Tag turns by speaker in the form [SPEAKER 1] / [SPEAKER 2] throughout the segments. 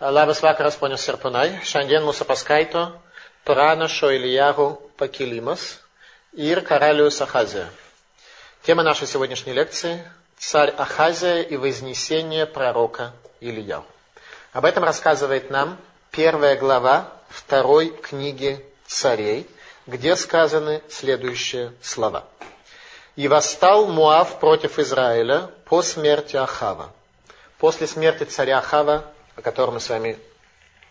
[SPEAKER 1] Labas vakaras, ponios ir panai. Šiandien mūsų paskaito pranašo Ильягу Покелимас ir Каралиус Ахазия. Тема нашей сегодняшней лекции – царь Ахазия и вознесение пророка Ильяу. Об этом рассказывает нам первая глава второй книги царей, где сказаны следующие слова. «И восстал Муав против Израиля по смерти Ахава». После смерти царя Ахава, о котором мы с вами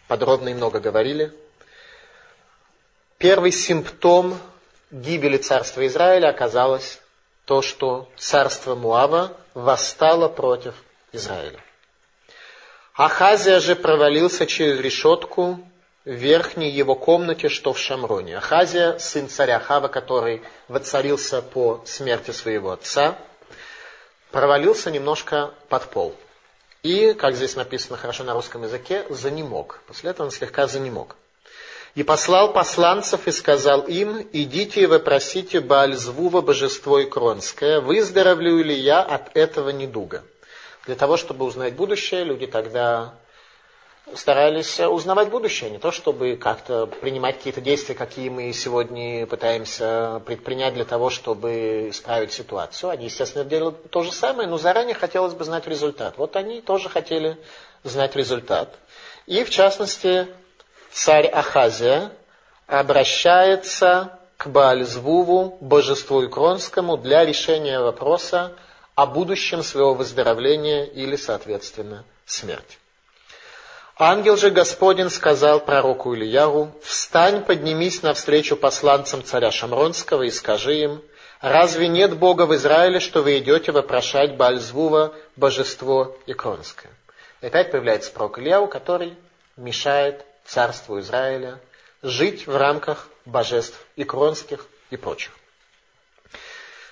[SPEAKER 1] подробно и много говорили, первый симптом гибели царства Израиля оказалось то, что царство Муава восстало против Израиля. Ахазия же провалился через решетку в верхней его комнате, что в Шамроне. Ахазия, сын царя Хава, который воцарился по смерти своего отца, провалился немножко под пол – и, как здесь написано хорошо на русском языке, занемог. После этого он слегка занемог. И послал посланцев и сказал им, идите и вопросите Баальзвува, божество Икронское, выздоровлю ли я от этого недуга. Для того, чтобы узнать будущее, люди тогда старались узнавать будущее, не то чтобы как-то принимать какие-то действия, какие мы сегодня пытаемся предпринять для того, чтобы исправить ситуацию. Они, естественно, делали то же самое, но заранее хотелось бы знать результат. Вот они тоже хотели знать результат. И, в частности, царь Ахазия обращается к Баальзвуву, божеству Икронскому, для решения вопроса о будущем своего выздоровления или, соответственно, смерти. Ангел же Господень сказал пророку Ильяру, «Встань, поднимись навстречу посланцам царя Шамронского и скажи им, разве нет Бога в Израиле, что вы идете вопрошать Бальзвува, божество Иконское?» И опять появляется пророк Ильяу, который мешает царству Израиля жить в рамках божеств Икронских и прочих.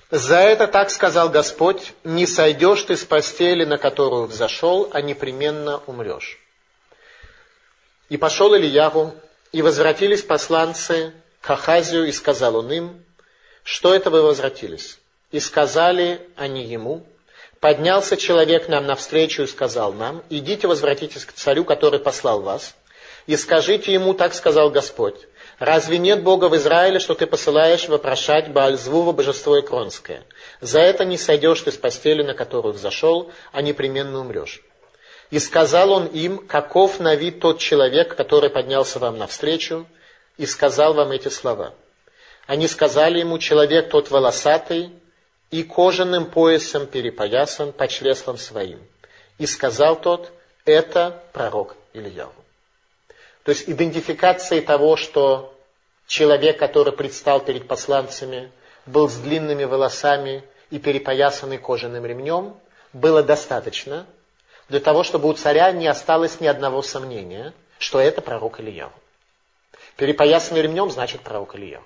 [SPEAKER 1] За это так сказал Господь, не сойдешь ты с постели, на которую взошел, а непременно умрешь. И пошел Ильяву, и возвратились посланцы к Ахазию, и сказал он им, что это вы возвратились? И сказали они ему, поднялся человек нам навстречу и сказал нам, идите возвратитесь к царю, который послал вас, и скажите ему, так сказал Господь, разве нет Бога в Израиле, что ты посылаешь вопрошать Баальзвува, божество Икронское? За это не сойдешь ты с постели, на которую взошел, а непременно умрешь. И сказал он им, каков на вид тот человек, который поднялся вам навстречу, и сказал вам эти слова. Они сказали ему, человек тот волосатый, и кожаным поясом перепоясан по чреслам своим. И сказал тот, это пророк Ильяу. То есть идентификацией того, что человек, который предстал перед посланцами, был с длинными волосами и перепоясанный кожаным ремнем, было достаточно, для того, чтобы у царя не осталось ни одного сомнения, что это пророк Ильяу. Перепоясанный ремнем значит пророк Ильяу.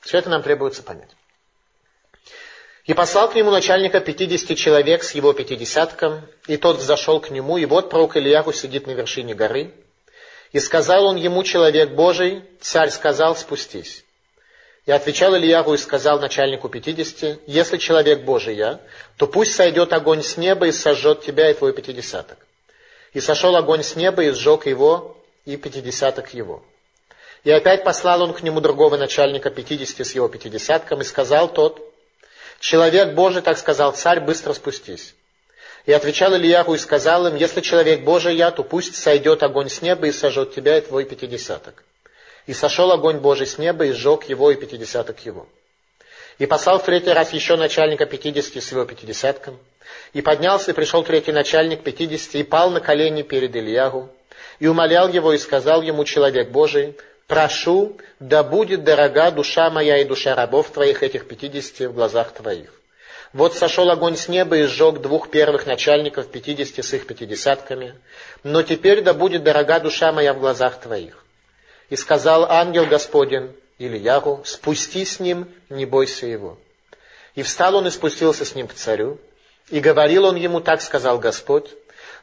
[SPEAKER 1] Все это нам требуется понять. И послал к нему начальника пятидесяти человек с его пятидесятком, и тот взошел к нему, и вот пророк Ильяху сидит на вершине горы. И сказал он ему, человек Божий, царь сказал, спустись. И отвечал Ильягу и сказал начальнику пятидесяти, если человек Божий я, то пусть сойдет огонь с неба и сожжет тебя и твой пятидесяток. И сошел огонь с неба и сжег его и пятидесяток его. И опять послал он к нему другого начальника пятидесяти с его пятидесятком, и сказал тот, «Человек Божий, так сказал царь, быстро спустись». И отвечал Ильягу и сказал им, «Если человек Божий я, то пусть сойдет огонь с неба и сожжет тебя и твой пятидесяток». И сошел огонь Божий с неба и сжег его и пятидесяток его. И послал в третий раз еще начальника пятидесяти с его пятидесятком. И поднялся и пришел третий начальник пятидесяти и пал на колени перед Ильягу. И умолял его и сказал ему человек Божий, прошу, да будет дорога душа моя и душа рабов твоих, этих пятидесяти, в глазах твоих. Вот сошел огонь с неба и сжег двух первых начальников пятидесяти с их пятидесятками. Но теперь да будет дорога душа моя в глазах твоих. И сказал ангел Господень Ильяру, спусти с ним, не бойся его. И встал он и спустился с ним к царю. И говорил он ему, так сказал Господь,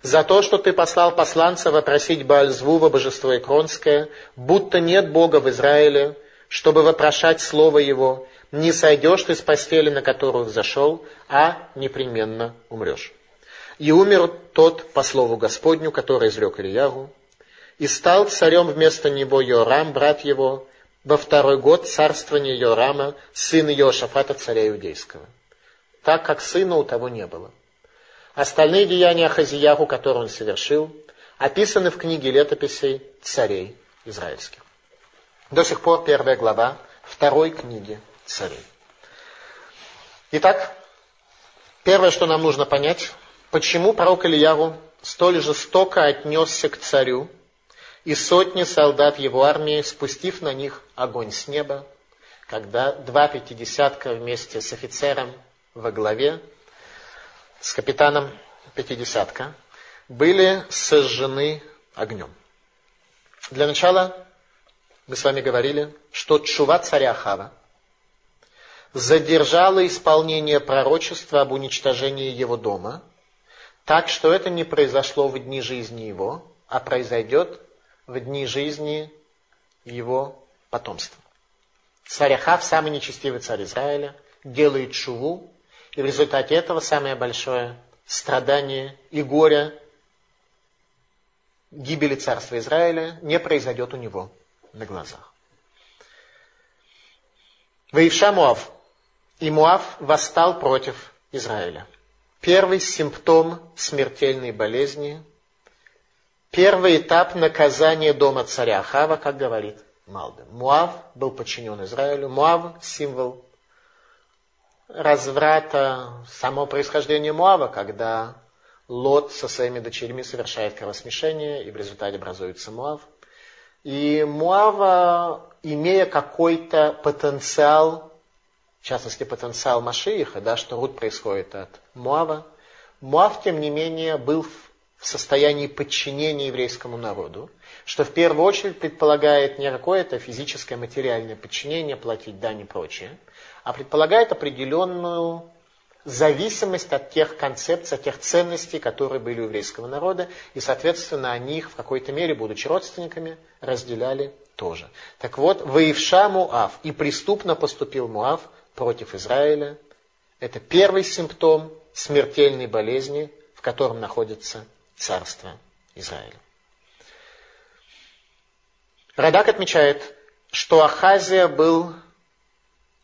[SPEAKER 1] за то, что ты послал посланца вопросить Баальзвува, божество Икронское, будто нет Бога в Израиле, чтобы вопрошать слово его, не сойдешь ты с постели, на которую взошел, а непременно умрешь. И умер тот по слову Господню, который изрек Ильягу, и стал царем вместо него Йорам, брат его, во второй год царствования Йорама, сына Йошафата, царя иудейского, так как сына у того не было. Остальные деяния Хазияху, которые он совершил, описаны в книге летописей царей израильских. До сих пор первая глава второй книги царей. Итак, первое, что нам нужно понять, почему пророк Ильяру столь жестоко отнесся к царю, и сотни солдат его армии, спустив на них огонь с неба, когда два пятидесятка вместе с офицером во главе, с капитаном пятидесятка, были сожжены огнем. Для начала мы с вами говорили, что чува царя Хава задержала исполнение пророчества об уничтожении его дома, так что это не произошло в дни жизни его, а произойдет в дни жизни его потомства. Царь Ахав, самый нечестивый царь Израиля, делает шуву, и в результате этого самое большое страдание и горе гибели царства Израиля не произойдет у него на глазах. Ваивша Муав. И Муав восстал против Израиля. Первый симптом смертельной болезни, первый этап наказания дома царя Хава, как говорит Малбин. Муав был подчинен Израилю. Муав – символ разврата, само происхождение Муава, когда Лот со своими дочерьми совершает кровосмешение, и в результате образуется Муав. И Муава, имея какой-то потенциал, в частности потенциал Машииха, да, что Руд происходит от Муава, Муав, тем не менее, был в состоянии подчинения еврейскому народу, что в первую очередь предполагает не какое-то физическое, материальное подчинение, платить дань и прочее, а предполагает определенную зависимость от тех концепций, от тех ценностей, которые были у еврейского народа, и, соответственно, они их в какой-то мере, будучи родственниками, разделяли тоже. Так вот, воевша Муав, и преступно поступил Муав против Израиля, это первый симптом смертельной болезни, в котором находится царство Израиля. Радак отмечает, что Ахазия был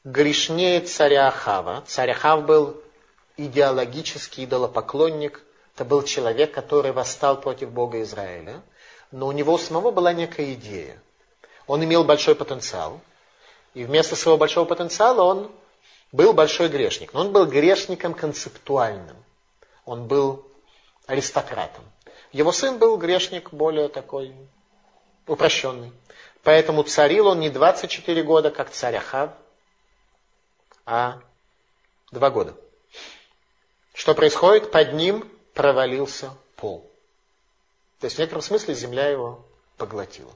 [SPEAKER 1] грешнее царя Ахава. Царь Ахав был идеологический идолопоклонник. Это был человек, который восстал против Бога Израиля. Но у него самого была некая идея. Он имел большой потенциал. И вместо своего большого потенциала он был большой грешник. Но он был грешником концептуальным. Он был аристократом. Его сын был грешник более такой упрощенный. Поэтому царил он не 24 года, как царь Ахав, а два года. Что происходит? Под ним провалился пол. То есть в некотором смысле земля его поглотила.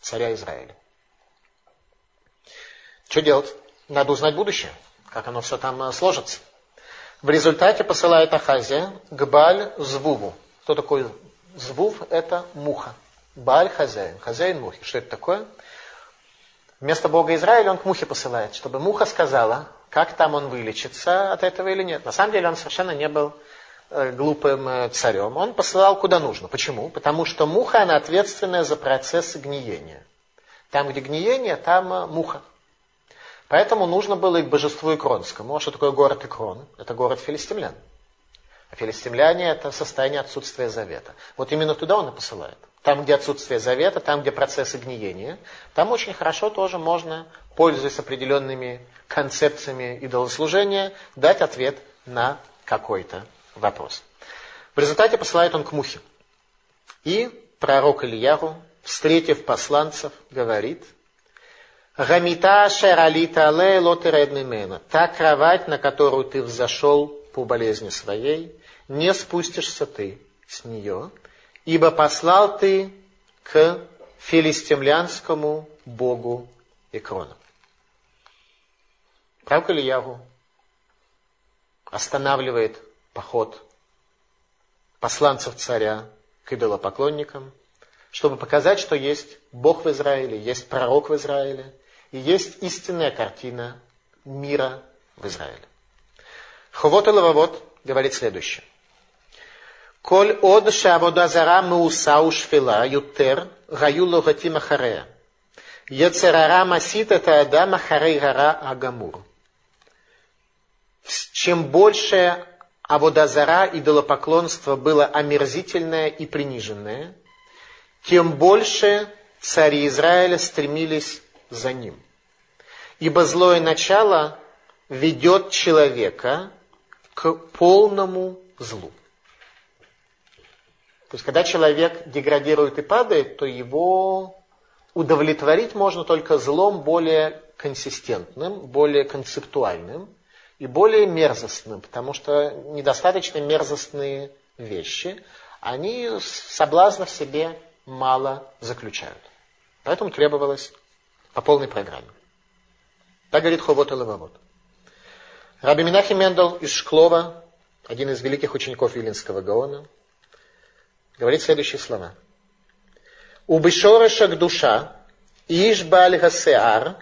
[SPEAKER 1] Царя Израиля. Что делать? Надо узнать будущее, как оно все там э, сложится. В результате посылает Ахазия к Баль Звуву. Кто такой Звув? Это муха. Баль хозяин. Хозяин мухи. Что это такое? Вместо Бога Израиля он к мухе посылает, чтобы муха сказала, как там он вылечится от этого или нет. На самом деле он совершенно не был э, глупым э, царем. Он посылал куда нужно. Почему? Потому что муха, она ответственная за процессы гниения. Там, где гниение, там э, муха. Поэтому нужно было и к божеству Икронскому. А что такое город Икрон? Это город филистимлян. А филистимляне – это состояние отсутствия завета. Вот именно туда он и посылает. Там, где отсутствие завета, там, где процессы гниения, там очень хорошо тоже можно, пользуясь определенными концепциями идолослужения, дать ответ на какой-то вопрос. В результате посылает он к Мухе. И пророк Ильяру, встретив посланцев, говорит, «Гамита шералита але лотередный Та кровать, на которую ты взошел по болезни своей, не спустишься ты с нее, ибо послал ты к филистимлянскому богу Экрона. Пророк Ильяву останавливает поход посланцев царя к идолопоклонникам, чтобы показать, что есть Бог в Израиле, есть пророк в Израиле, и есть истинная картина мира в Израиле. Ховот и Лававот говорит следующее. Коль од шавода зара мауса ушфила ютер гаю логати харея. Яцерара масит это адама харей гара агамур. Чем больше аводазара идолопоклонство было омерзительное и приниженное, тем больше цари Израиля стремились за ним. Ибо злое начало ведет человека к полному злу. То есть, когда человек деградирует и падает, то его удовлетворить можно только злом более консистентным, более концептуальным – и более мерзостным, потому что недостаточно мерзостные вещи, они соблазна в себе мало заключают. Поэтому требовалось по полной программе. Так говорит Ховот и Левовод. Раби Минахи Мендел из Шклова, один из великих учеников Вилинского Гаона, говорит следующие слова. У бешорешак душа, иш баль гасеар,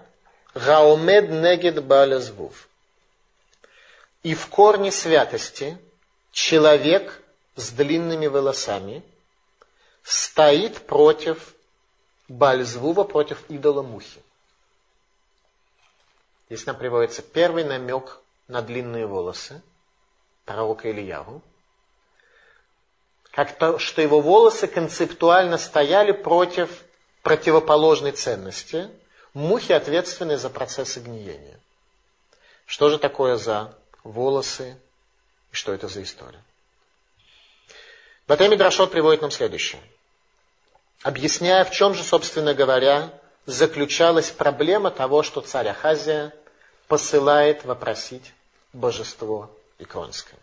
[SPEAKER 1] гаомед негед баль звув. И в корне святости человек с длинными волосами стоит против Бальзвува, против идола Мухи. Здесь нам приводится первый намек на длинные волосы пророка Ильяву, как то, что его волосы концептуально стояли против противоположной ценности. Мухи ответственны за процессы гниения. Что же такое за волосы и что это за история. Батеми Драшот приводит нам следующее. Объясняя, в чем же, собственно говоря, заключалась проблема того, что царь Ахазия посылает вопросить божество Иконское.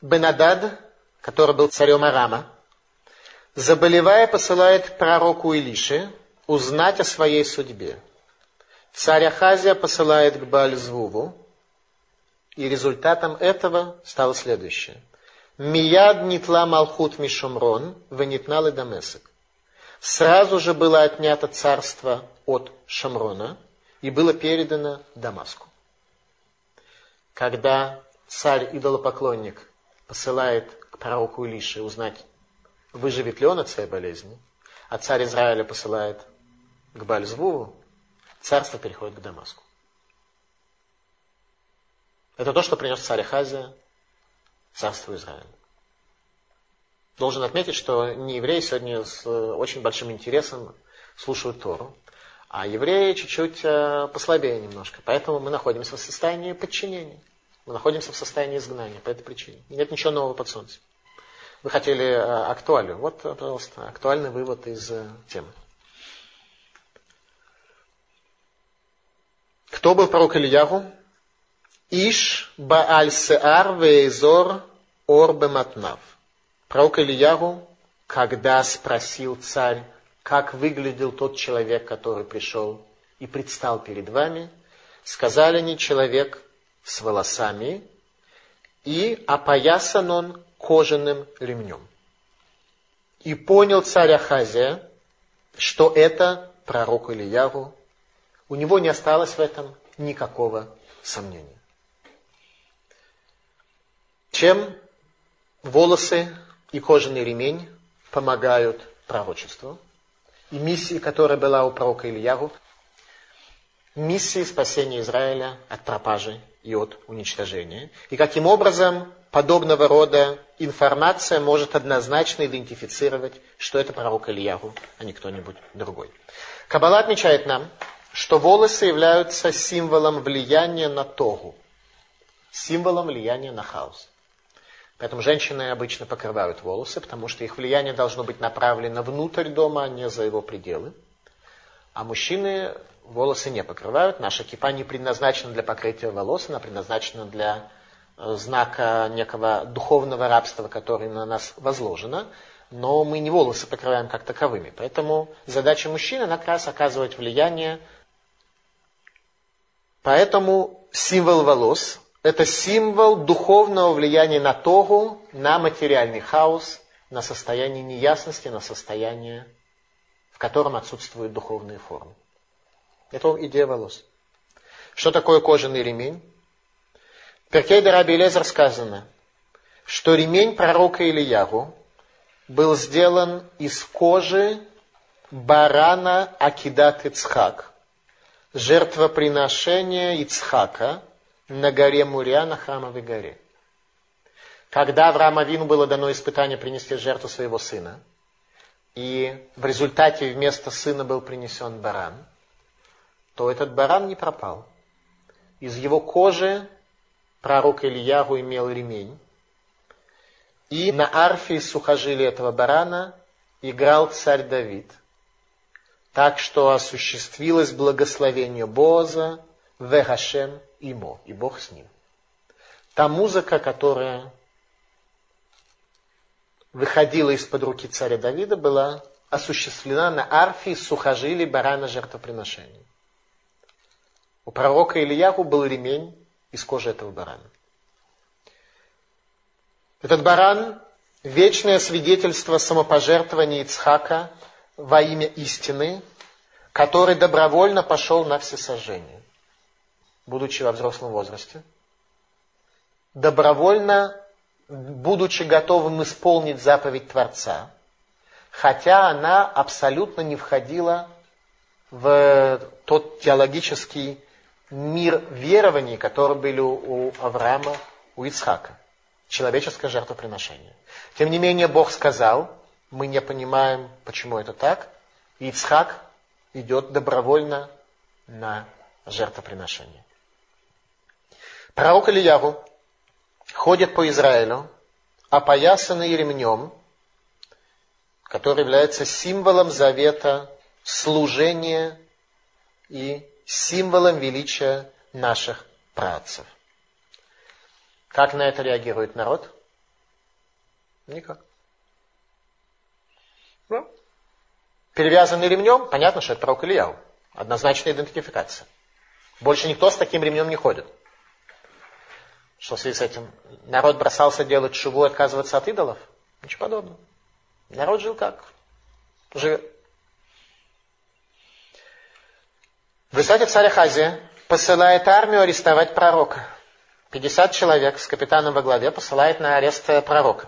[SPEAKER 1] Бенадад, который был царем Арама, заболевая, посылает пророку Илише узнать о своей судьбе. Царь Ахазия посылает к Баальзвуву, и результатом этого стало следующее. Мияд нитла малхут мишумрон, венитнал дамесек. Сразу же было отнято царство от Шамрона и было передано Дамаску. Когда царь-идолопоклонник посылает к пророку Илише узнать, выживет ли он от своей болезни, а царь Израиля посылает к Бальзвуву, царство переходит к Дамаску. Это то, что принес царь Ахазия царству Израиля. Должен отметить, что не евреи сегодня с очень большим интересом слушают Тору, а евреи чуть-чуть э, послабее немножко. Поэтому мы находимся в состоянии подчинения. Мы находимся в состоянии изгнания по этой причине. Нет ничего нового под солнцем. Вы хотели э, актуалию. Вот, пожалуйста, актуальный вывод из э, темы. Кто был пророк Ильягу? Иш Бааль Сеар Вейзор Ор Бематнав. Пророк Ильягу, когда спросил царь, как выглядел тот человек, который пришел и предстал перед вами, сказали они человек с волосами и опоясан он кожаным ремнем. И понял царь Ахазия, что это пророк Ильягу. У него не осталось в этом никакого сомнения. Чем волосы и кожаный ремень помогают пророчеству и миссии, которая была у пророка Ильягу, миссии спасения Израиля от пропажи и от уничтожения. И каким образом подобного рода информация может однозначно идентифицировать, что это пророк Ильягу, а не кто-нибудь другой. Каббала отмечает нам, что волосы являются символом влияния на Тогу, символом влияния на хаос. Поэтому женщины обычно покрывают волосы, потому что их влияние должно быть направлено внутрь дома, а не за его пределы. А мужчины волосы не покрывают. Наша кипа не предназначена для покрытия волос, она предназначена для э, знака некого духовного рабства, которое на нас возложено. Но мы не волосы покрываем как таковыми. Поэтому задача мужчины как раз оказывать влияние. Поэтому символ волос это символ духовного влияния на Тогу, на материальный хаос, на состояние неясности, на состояние, в котором отсутствуют духовные формы. Это идея волос. Что такое кожаный ремень? Перкей Раби Лезер сказано, что ремень пророка Ильягу был сделан из кожи барана Акидат Ицхак, жертвоприношения Ицхака на горе Муря, на храмовой горе. Когда Аврааму Авину было дано испытание принести жертву своего сына, и в результате вместо сына был принесен баран, то этот баран не пропал. Из его кожи пророк Ильягу имел ремень, и на арфе из сухожилия этого барана играл царь Давид. Так что осуществилось благословение Боза, Вегашем имо, и Бог с ним. Та музыка, которая выходила из-под руки царя Давида, была осуществлена на арфе из сухожилий барана жертвоприношения. У пророка Ильяху был ремень из кожи этого барана. Этот баран – вечное свидетельство самопожертвования Ицхака во имя истины, который добровольно пошел на всесожжение, будучи во взрослом возрасте. Добровольно, будучи готовым исполнить заповедь Творца, хотя она абсолютно не входила в тот теологический мир верований, которые были у Авраама, у Ицхака. Человеческое жертвоприношение. Тем не менее, Бог сказал, мы не понимаем, почему это так, и Ицхак идет добровольно на жертвоприношение. Пророк Ильяву ходит по Израилю, опоясанный ремнем, который является символом завета, служения и символом величия наших працев. Как на это реагирует народ? Никак. Ну, перевязанный ремнем, понятно, что это пророк Ильяу. Однозначная идентификация. Больше никто с таким ремнем не ходит. Что в связи с этим? Народ бросался делать шуву и отказываться от идолов? Ничего подобного. Народ жил как? Живет. В результате царь Ахазия посылает армию арестовать пророка. 50 человек с капитаном во главе посылает на арест пророка.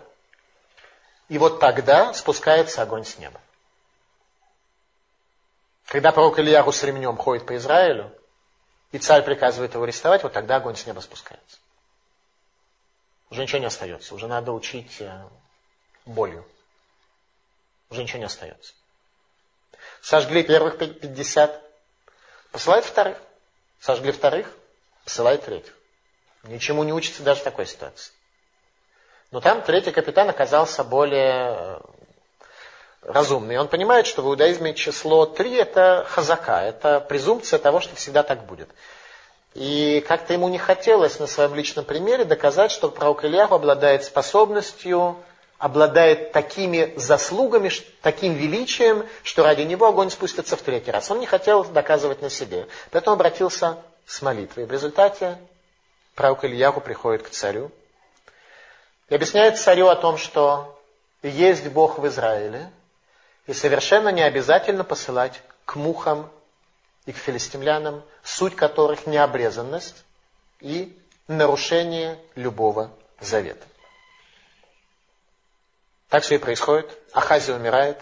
[SPEAKER 1] И вот тогда спускается огонь с неба. Когда пророк Ильяру с ремнем ходит по Израилю, и царь приказывает его арестовать, вот тогда огонь с неба спускается. Уже ничего не остается. Уже надо учить э, болью. Уже ничего не остается. Сожгли первых 50, Посылает вторых. Сожгли вторых, посылает третьих. Ничему не учится даже в такой ситуации. Но там третий капитан оказался более э, разумный. Он понимает, что в иудаизме число три – это хазака, это презумпция того, что всегда так будет. И как-то ему не хотелось на своем личном примере доказать, что пророк Ильяху обладает способностью обладает такими заслугами, таким величием, что ради него огонь спустится в третий раз. Он не хотел доказывать на себе. Поэтому обратился с молитвой. В результате пророк Ильяху приходит к царю и объясняет царю о том, что есть Бог в Израиле, и совершенно не обязательно посылать к мухам и к филистимлянам, суть которых необрезанность и нарушение любого завета. Так все и происходит. Ахази умирает.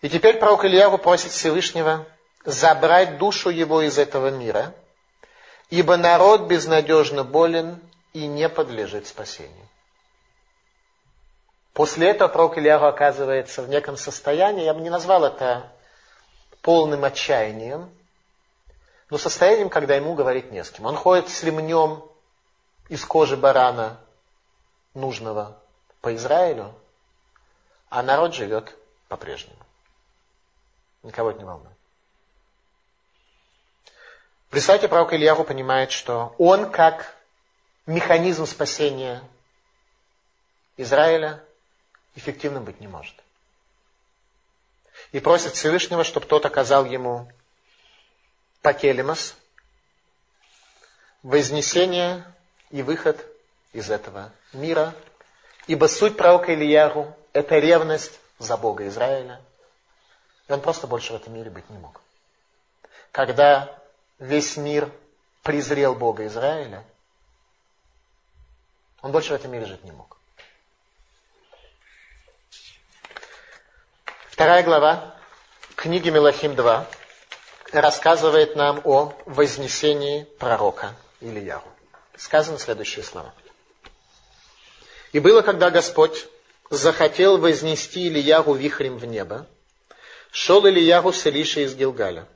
[SPEAKER 1] И теперь пророк Ильяву просит Всевышнего забрать душу его из этого мира, ибо народ безнадежно болен и не подлежит спасению. После этого пророк Ильяву оказывается в неком состоянии, я бы не назвал это полным отчаянием, но состоянием, когда ему говорить не с кем. Он ходит с ремнем из кожи барана нужного по Израилю, а народ живет по-прежнему. Никого это не волнует. Представьте, пророк Ильяру понимает, что он как механизм спасения Израиля эффективным быть не может. И просит Всевышнего, чтобы тот оказал ему пакелемос, вознесение и выход из этого мира – Ибо суть пророка Ильяру – это ревность за Бога Израиля. И он просто больше в этом мире быть не мог. Когда весь мир презрел Бога Израиля, Он больше в этом мире жить не мог. Вторая глава книги Мелахим 2 рассказывает нам о вознесении пророка Ильяру. Сказаны следующие слова. «И было, когда Господь захотел вознести Ильяру вихрем в небо, шел Ильяру с Илишей из Гилгаля.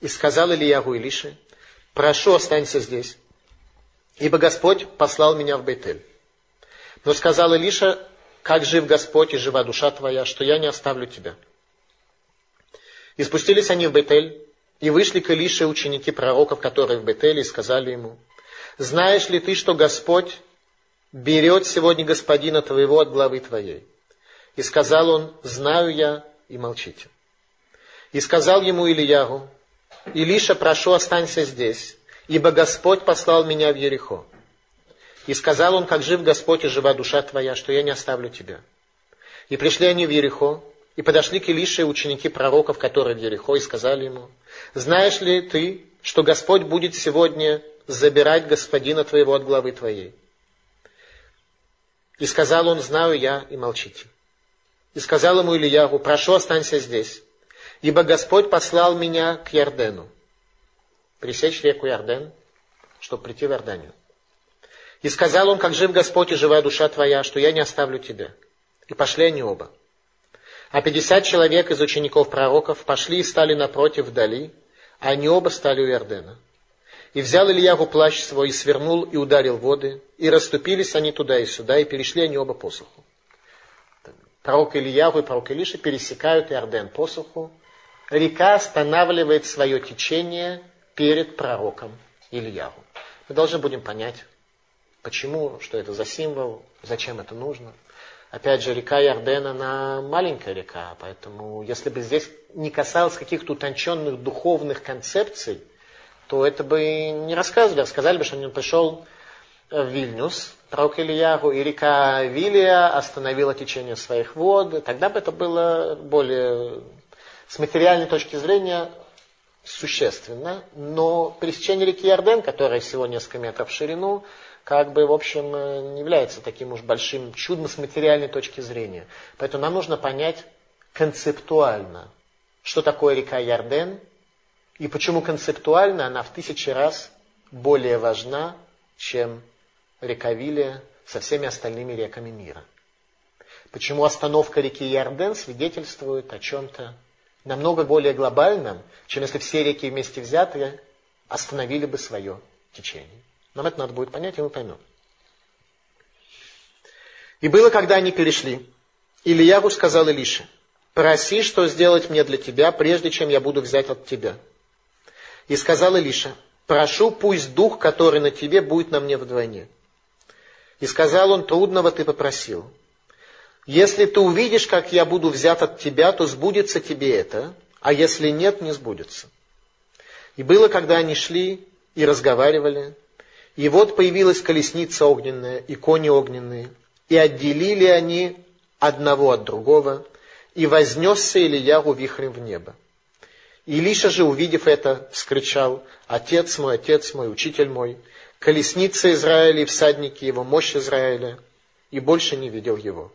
[SPEAKER 1] И сказал Ильяру Илише, прошу, останься здесь, ибо Господь послал меня в Бейтель. Но сказал Илиша, как жив Господь и жива душа твоя, что я не оставлю тебя. И спустились они в Бетель, и вышли к Илише ученики пророков, которые в Бетеле, и сказали ему, «Знаешь ли ты, что Господь берет сегодня господина твоего от главы твоей?» И сказал он, «Знаю я, и молчите». И сказал ему Ильяру, «Илиша, прошу, останься здесь, ибо Господь послал меня в Ерехо». И сказал он, как жив Господь и жива душа твоя, что я не оставлю тебя. И пришли они в Ерехо, и подошли к Илише ученики пророков, которые в Ерехо, и сказали ему, знаешь ли ты, что Господь будет сегодня забирать господина твоего от главы твоей? И сказал он, знаю я, и молчите. И сказал ему Ильягу, прошу, останься здесь, ибо Господь послал меня к Ярдену, пресечь реку Ярден, чтобы прийти в Иорданию. И сказал он, как жив Господь и живая душа твоя, что я не оставлю тебя. И пошли они оба. А пятьдесят человек из учеников пророков пошли и стали напротив вдали, а они оба стали у Ярдена. И взял Ильягу плащ свой, и свернул, и ударил воды, и расступились они туда и сюда, и перешли они оба посуху. Пророк Ильягу и пророк Илиша пересекают Иорден посуху. Река останавливает свое течение перед пророком Ильягу. Мы должны будем понять, почему, что это за символ, зачем это нужно. Опять же, река Ярден, она маленькая река, поэтому если бы здесь не касалось каких-то утонченных духовных концепций, то это бы не рассказывали, а сказали бы, что он пришел в Вильнюс, пророк Ильягу, и река Вилия остановила течение своих вод, тогда бы это было более, с материальной точки зрения, существенно, но пересечение реки Ярден, которая всего несколько метров в ширину, как бы, в общем, э, не является таким уж большим чудом с материальной точки зрения. Поэтому нам нужно понять концептуально, что такое река Ярден, и почему концептуально она в тысячи раз более важна, чем река Вилия со всеми остальными реками мира. Почему остановка реки Ярден свидетельствует о чем-то намного более глобальном, чем если все реки вместе взятые остановили бы свое течение. Нам это надо будет понять, и мы поймем. И было, когда они перешли. Ильягу сказал Илише, проси, что сделать мне для тебя, прежде чем я буду взять от тебя. И сказал Илиша, прошу, пусть дух, который на тебе, будет на мне вдвойне. И сказал он, трудного ты попросил. Если ты увидишь, как я буду взят от тебя, то сбудется тебе это, а если нет, не сбудется. И было, когда они шли и разговаривали, и вот появилась колесница огненная и кони огненные, и отделили они одного от другого, и вознесся Ильяру вихрем в небо. Илиша же, увидев это, вскричал, «Отец мой, отец мой, учитель мой, колесница Израиля и всадники его, мощь Израиля», и больше не видел его.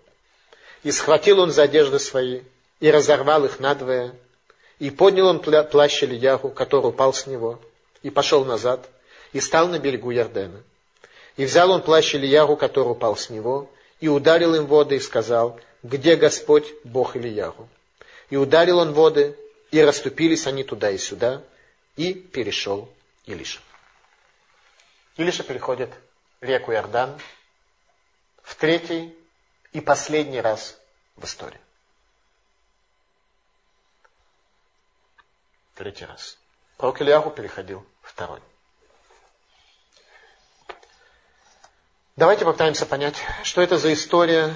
[SPEAKER 1] И схватил он за одежды свои, и разорвал их надвое, и поднял он плащ Ильяру, который упал с него, и пошел назад, и стал на берегу Ярдена. И взял он плащ Ильяру, который упал с него, и ударил им воды, и сказал, где Господь, Бог Ильяру? И ударил он воды, и расступились они туда и сюда, и перешел Илиша. Илиша переходит реку Иордан в третий и последний раз в истории. Третий раз. Пророк Ильяху переходил второй. Давайте попытаемся понять, что это за история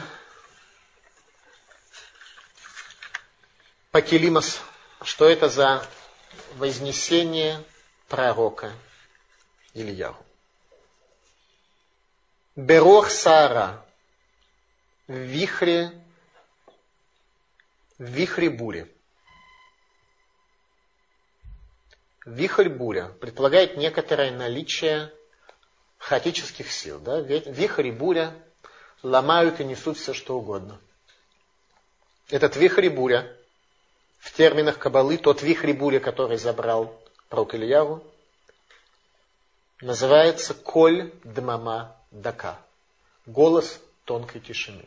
[SPEAKER 1] Пакелимас, что это за вознесение пророка Ильяху. Берох Сара в вихре, в вихре бури. Вихрь буря предполагает некоторое наличие хаотических сил. Да? Вихрь и буря ломают и несут все, что угодно. Этот вихрь и буря, в терминах Кабалы, тот вихрь и буря, который забрал пророк Ильяву, называется Коль Дмама Дака. Голос тонкой тишины.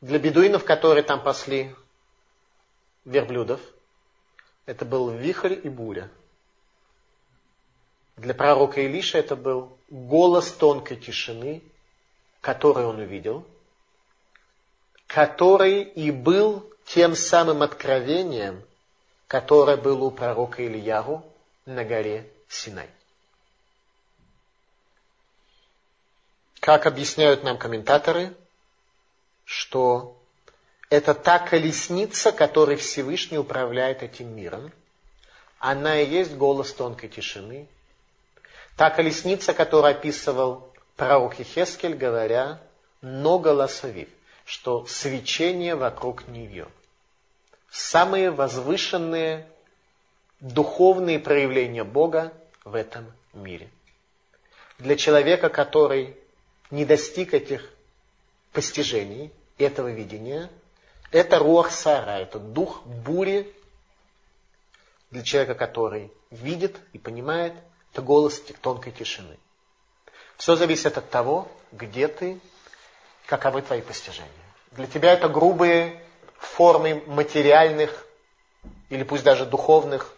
[SPEAKER 1] Для бедуинов, которые там пасли верблюдов, это был вихрь и буря. Для пророка Илиша это был голос тонкой тишины, который он увидел, который и был тем самым откровением, которое было у пророка Ильяру на горе Синай. Как объясняют нам комментаторы, что это та колесница, которой Всевышний управляет этим миром. Она и есть голос тонкой тишины. Та колесница, которую описывал пророк Ехескель, говоря, но голосовив, что свечение вокруг нее – самые возвышенные духовные проявления Бога в этом мире. Для человека, который не достиг этих постижений, этого видения, это руах сара, это дух бури. Для человека, который видит и понимает, это голос тонкой тишины. Все зависит от того, где ты, каковы твои постижения. Для тебя это грубые формы материальных или пусть даже духовных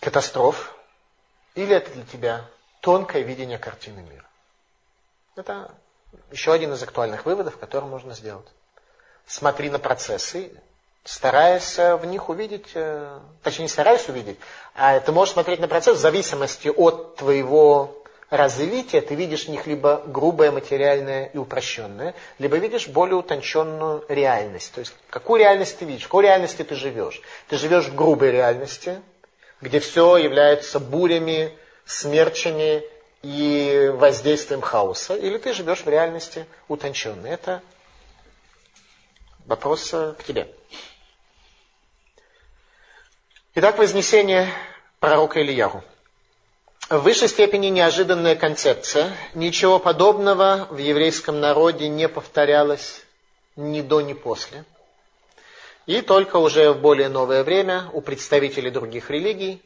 [SPEAKER 1] катастроф, или это для тебя тонкое видение картины мира. Это еще один из актуальных выводов, который можно сделать. Смотри на процессы, стараясь в них увидеть, э, точнее не стараясь увидеть, а ты можешь смотреть на процесс в зависимости от твоего развития ты видишь в них либо грубое, материальное и упрощенное, либо видишь более утонченную реальность. То есть, какую реальность ты видишь, в какой реальности ты живешь? Ты живешь в грубой реальности, где все является бурями, смерчами и воздействием хаоса, или ты живешь в реальности утонченной. Это вопрос э, к тебе. Итак, вознесение пророка Ильяру в высшей степени неожиданная концепция. Ничего подобного в еврейском народе не повторялось ни до, ни после. И только уже в более новое время у представителей других религий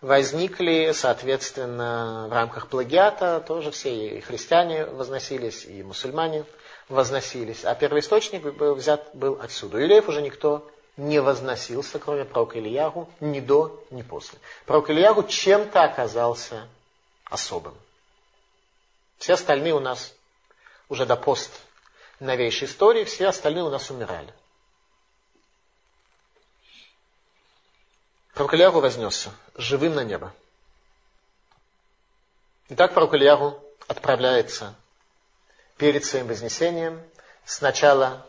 [SPEAKER 1] возникли, соответственно, в рамках плагиата, тоже все и христиане возносились, и мусульмане возносились. А первоисточник взят был отсюда. У уже никто не возносился, кроме пророка Ильягу, ни до, ни после. Пророк Ильягу чем-то оказался особым. Все остальные у нас уже до пост новейшей истории, все остальные у нас умирали. Пророк Ильягу вознесся живым на небо. Итак, пророк Ильягу отправляется перед своим вознесением сначала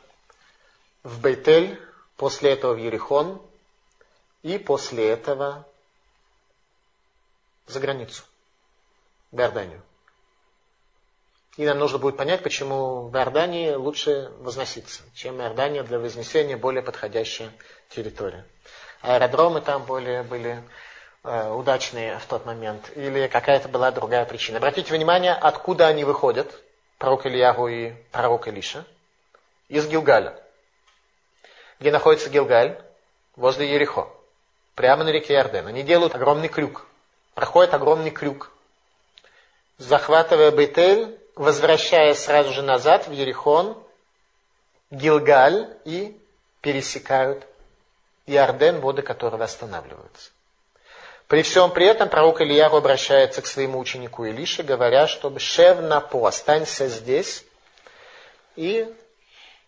[SPEAKER 1] в Бейтель, после этого в Ерихон и после этого за границу, в Иорданию. И нам нужно будет понять, почему в Иордании лучше возноситься, чем Иордания для вознесения более подходящая территория. Аэродромы там более были э, удачные в тот момент, или какая-то была другая причина. Обратите внимание, откуда они выходят, пророк Ильягу и пророк Илиша, из Гилгаля где находится Гилгаль, возле Ерехо, прямо на реке Ярден. Они делают огромный крюк, проходят огромный крюк, захватывая Бейтель, возвращаясь сразу же назад в Ерихон, Гилгаль и пересекают Ярден, воды которого останавливаются. При всем при этом пророк Ильяру обращается к своему ученику Илише, говоря, чтобы Шев Напо, останься здесь и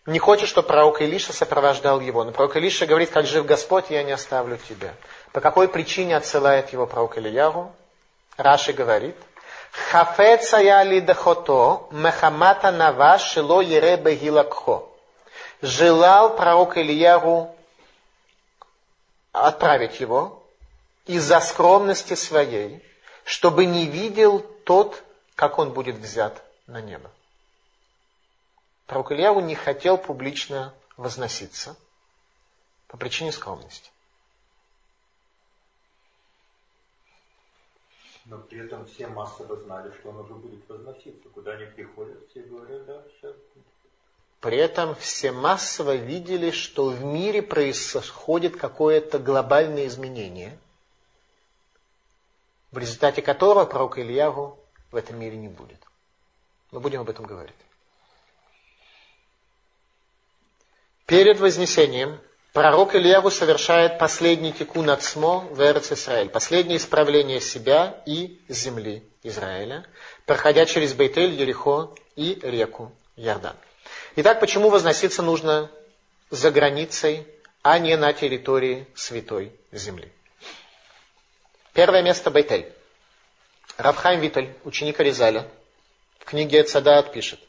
[SPEAKER 1] не хочет, чтобы пророк Илиша сопровождал его. Но пророк Илиша говорит, как жив Господь, я не оставлю тебя. По какой причине отсылает его пророк Ильяру? Раши говорит, Хафеца я лидахото, мехамата нава шило ере бегилакхо. Желал пророк Ильяру отправить его из-за скромности своей, чтобы не видел тот, как он будет взят на небо. Пророк Ильяву не хотел публично возноситься по причине скромности.
[SPEAKER 2] Но при этом все массово знали, что он уже будет возноситься. Куда они приходят, все говорят, да, сейчас
[SPEAKER 1] при этом все массово видели, что в мире происходит какое-то глобальное изменение, в результате которого пророка Ильягу в этом мире не будет. Мы будем об этом говорить. Перед Вознесением пророк Ильягу совершает последний тикун ацмо в Эрец Израиль, последнее исправление себя и земли Израиля, проходя через Бейтель, Ерехо и реку Ярдан. Итак, почему возноситься нужно за границей, а не на территории Святой Земли? Первое место Бейтель. Равхайм Виталь, ученик Аризаля, в книге Цадат пишет,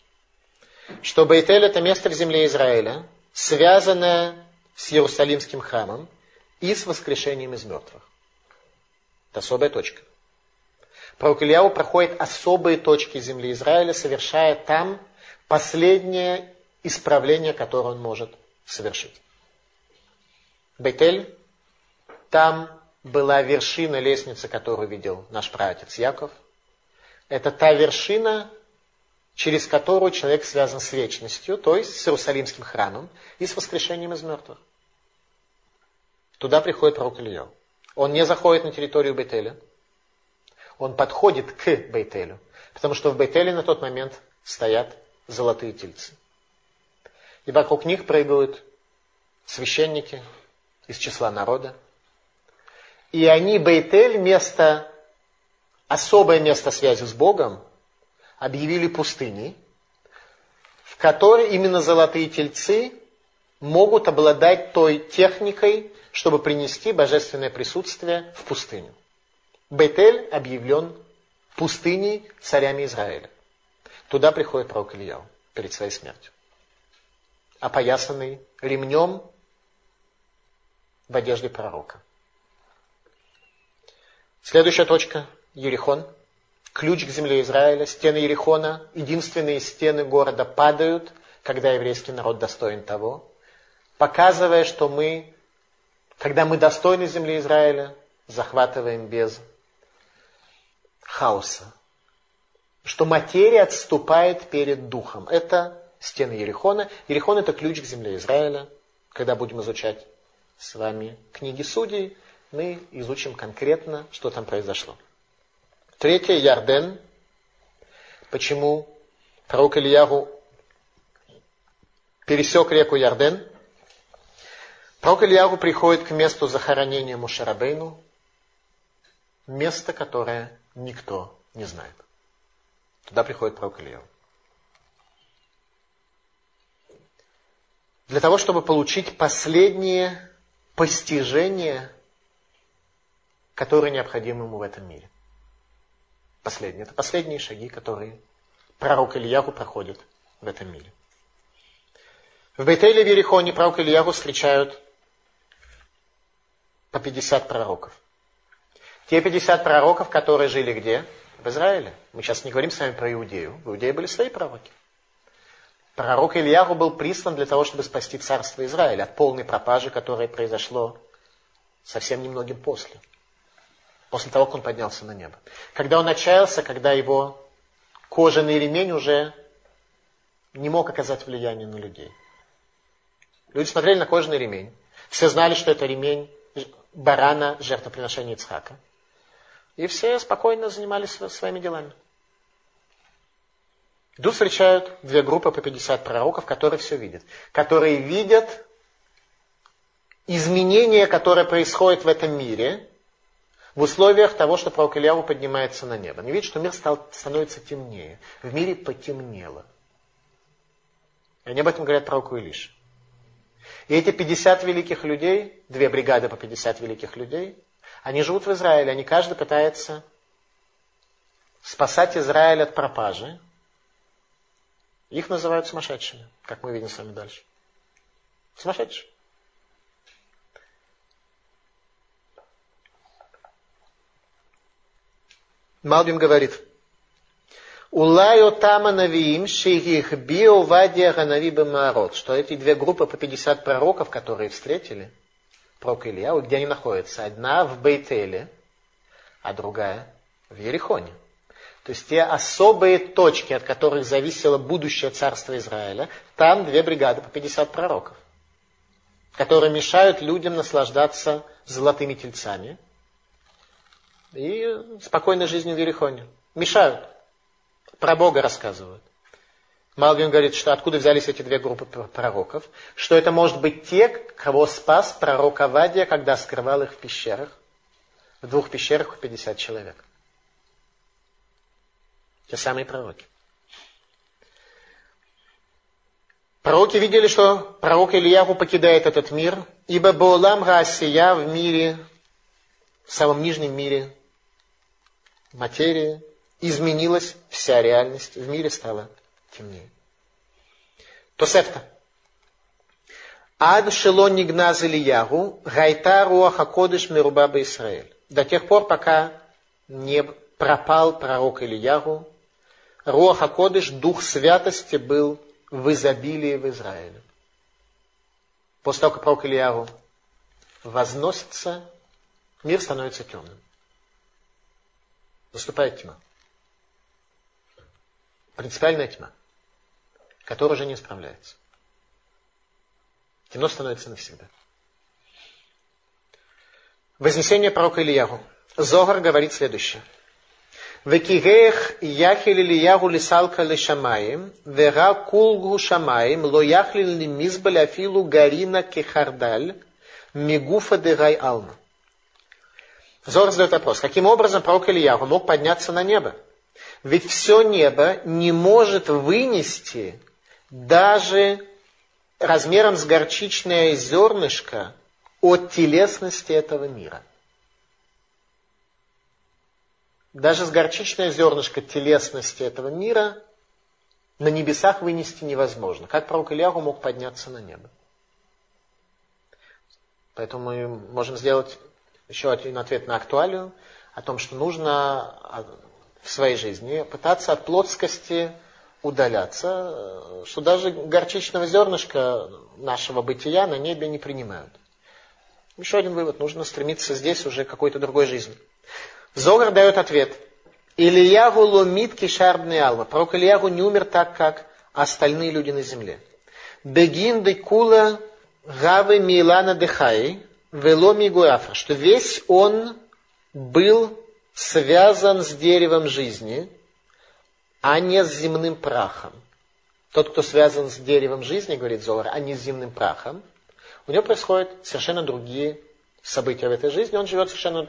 [SPEAKER 1] что Бейтель это место в земле Израиля, связанное с Иерусалимским храмом и с воскрешением из мертвых. Это особая точка. Пророк Ильяу проходит особые точки земли Израиля, совершая там последнее исправление, которое он может совершить. Бетель, там была вершина лестницы, которую видел наш праотец Яков. Это та вершина, через которую человек связан с вечностью, то есть с Иерусалимским храмом и с воскрешением из мертвых. Туда приходит пророк Илья. Он не заходит на территорию Бейтеля. Он подходит к Бейтелю, потому что в Бейтеле на тот момент стоят золотые тельцы. И вокруг них прыгают священники из числа народа. И они Бейтель, место, особое место связи с Богом, объявили пустыней, в которой именно золотые тельцы могут обладать той техникой, чтобы принести божественное присутствие в пустыню. Бейтель объявлен пустыней царями Израиля. Туда приходит пророк Ильяу перед своей смертью опоясанный ремнем в одежде пророка. Следующая точка – Ерихон. Ключ к земле Израиля. Стены Ерихона, единственные стены города падают, когда еврейский народ достоин того, показывая, что мы, когда мы достойны земли Израиля, захватываем без хаоса. Что материя отступает перед духом. Это стены Ерехона. Ерехон это ключ к земле Израиля. Когда будем изучать с вами книги судей, мы изучим конкретно, что там произошло. Третье, Ярден. Почему пророк Ильягу пересек реку Ярден? Пророк Ильягу приходит к месту захоронения Мушарабейну, место, которое никто не знает. Туда приходит пророк Ильягу. для того, чтобы получить последние постижения, которые необходимы ему в этом мире. Последние. Это последние шаги, которые пророк Ильяху проходит в этом мире. В Бейтеле в Ерихоне пророк Ильяху встречают по 50 пророков. Те 50 пророков, которые жили где? В Израиле. Мы сейчас не говорим с вами про Иудею. В Иудее были свои пророки. Пророк Ильяру был прислан для того, чтобы спасти царство Израиля от полной пропажи, которая произошло совсем немногим после. После того, как он поднялся на небо. Когда он отчаялся, когда его кожаный ремень уже не мог оказать влияние на людей. Люди смотрели на кожаный ремень. Все знали, что это ремень барана жертвоприношения Ицхака. И все спокойно занимались своими делами. Идут встречают две группы по 50 пророков, которые все видят. Которые видят изменения, которые происходят в этом мире, в условиях того, что пророк Ильяву поднимается на небо. Они видят, что мир стал, становится темнее. В мире потемнело. И они об этом говорят пророку Илиш. И эти 50 великих людей, две бригады по 50 великих людей, они живут в Израиле. Они каждый пытается спасать Израиль от пропажи, их называют сумасшедшими, как мы видим с вами дальше. Сумасшедшие. Малбим говорит, Улайо тама навиим шейих био вадия ганави бемаарот, что эти две группы по 50 пророков, которые встретили, пророк Илья, где они находятся? Одна в Бейтеле, а другая В Ерехоне. То есть те особые точки, от которых зависело будущее царства Израиля, там две бригады по 50 пророков, которые мешают людям наслаждаться золотыми тельцами и спокойной жизнью в Ерехоне. Мешают. Про Бога рассказывают. Малвин говорит, что откуда взялись эти две группы пророков, что это может быть те, кого спас пророк Авадия, когда скрывал их в пещерах. В двух пещерах 50 человек. Те самые пророки. Пророки видели, что пророк Ильяху покидает этот мир, ибо Баулам Раасия в мире, в самом нижнем мире материи, изменилась вся реальность, в мире стало темнее. Тосефта. Ад шелон нигназ Ильягу, гайта руаха кодыш мируба Израиль. До тех пор, пока не пропал пророк Ильягу, Руаха Кодыш, Дух Святости был в изобилии в Израиле. После того, как пророк Ильяру возносится, мир становится темным наступает тьма. Принципиальная тьма, которая уже не справляется. Темно становится навсегда. Вознесение пророка Ильягу. Зогар говорит следующее. Векигех яхил Ильягу лисалка лешамаем, вера кулгу шамаем, ло яхлил ли мизбаля филу гарина кехардаль, мигуфа дегай алма. Зор задает вопрос, каким образом пророк Ильяху мог подняться на небо? Ведь все небо не может вынести даже размером с горчичное зернышко от телесности этого мира – даже с горчичное зернышко телесности этого мира на небесах вынести невозможно. Как пророк Ильягу мог подняться на небо? Поэтому мы можем сделать еще один ответ на актуалию о том, что нужно а, в своей жизни пытаться от плотскости удаляться, что даже горчичного зернышка нашего бытия на небе не принимают. Еще один вывод. Нужно стремиться здесь уже к какой-то другой жизни. Зогар дает ответ. Ильягу ломит кишарбный алма. Пророк Ильягу не умер так, как остальные люди на земле. Бегин де кула гавы милана дехай веломи гуафа. Что весь он был связан с деревом жизни, а не с земным прахом. Тот, кто связан с деревом жизни, говорит Золар, а не с земным прахом, у него происходят совершенно другие события в этой жизни, он живет совершенно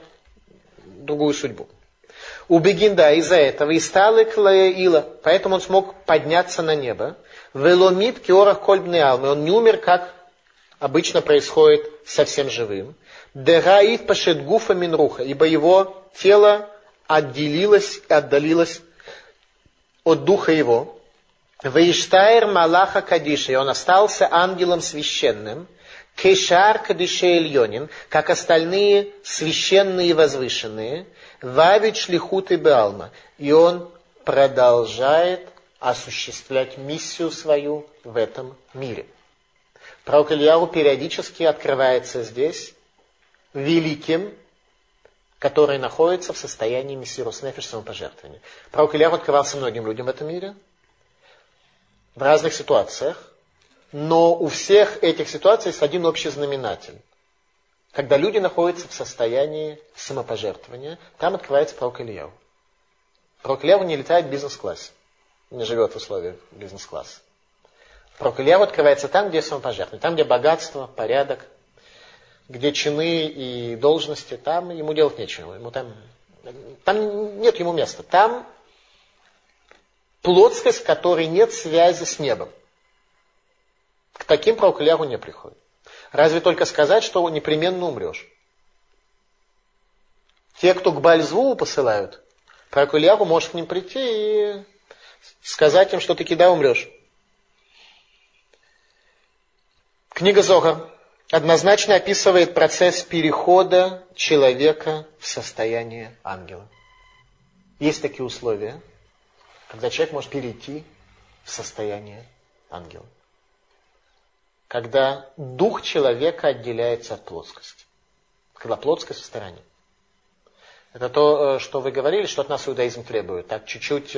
[SPEAKER 1] другую судьбу. У Бегинда из-за этого и стал Ила, поэтому он смог подняться на небо. Веломит киорах кольбный алмы, он не умер, как обычно происходит совсем живым. Дераит пашет гуфа минруха, ибо его тело отделилось и отдалилось от духа его. Вейштайр Малаха Кадиша, и он остался ангелом священным. Кешар Кадише Ильонин, как остальные священные и возвышенные, Вавит Шлихут и Беалма. И он продолжает осуществлять миссию свою в этом мире. Пророк Ильяу периодически открывается здесь великим, который находится в состоянии мессирус нефиш самопожертвования. Пророк Ильяу открывался многим людям в этом мире, в разных ситуациях, но у всех этих ситуаций есть один общий знаменатель. Когда люди находятся в состоянии самопожертвования, там открывается пророк Ильяу. Пророк Ильяу не летает в бизнес-классе, не живет в условиях бизнес-класса. Пророк открывается там, где самопожертвование, там, где богатство, порядок, где чины и должности, там ему делать нечего. Ему там, там нет ему места. Там плотскость, в которой нет связи с небом. К таким пророк не приходит. Разве только сказать, что непременно умрешь. Те, кто к Бальзву посылают, пророк может к ним прийти и сказать им, что ты кида умрешь. Книга Зогар однозначно описывает процесс перехода человека в состояние ангела. Есть такие условия, когда человек может перейти в состояние ангела когда дух человека отделяется от плоскости. Когда плоскость в стороне. Это то, что вы говорили, что от нас иудаизм требует. Так чуть-чуть,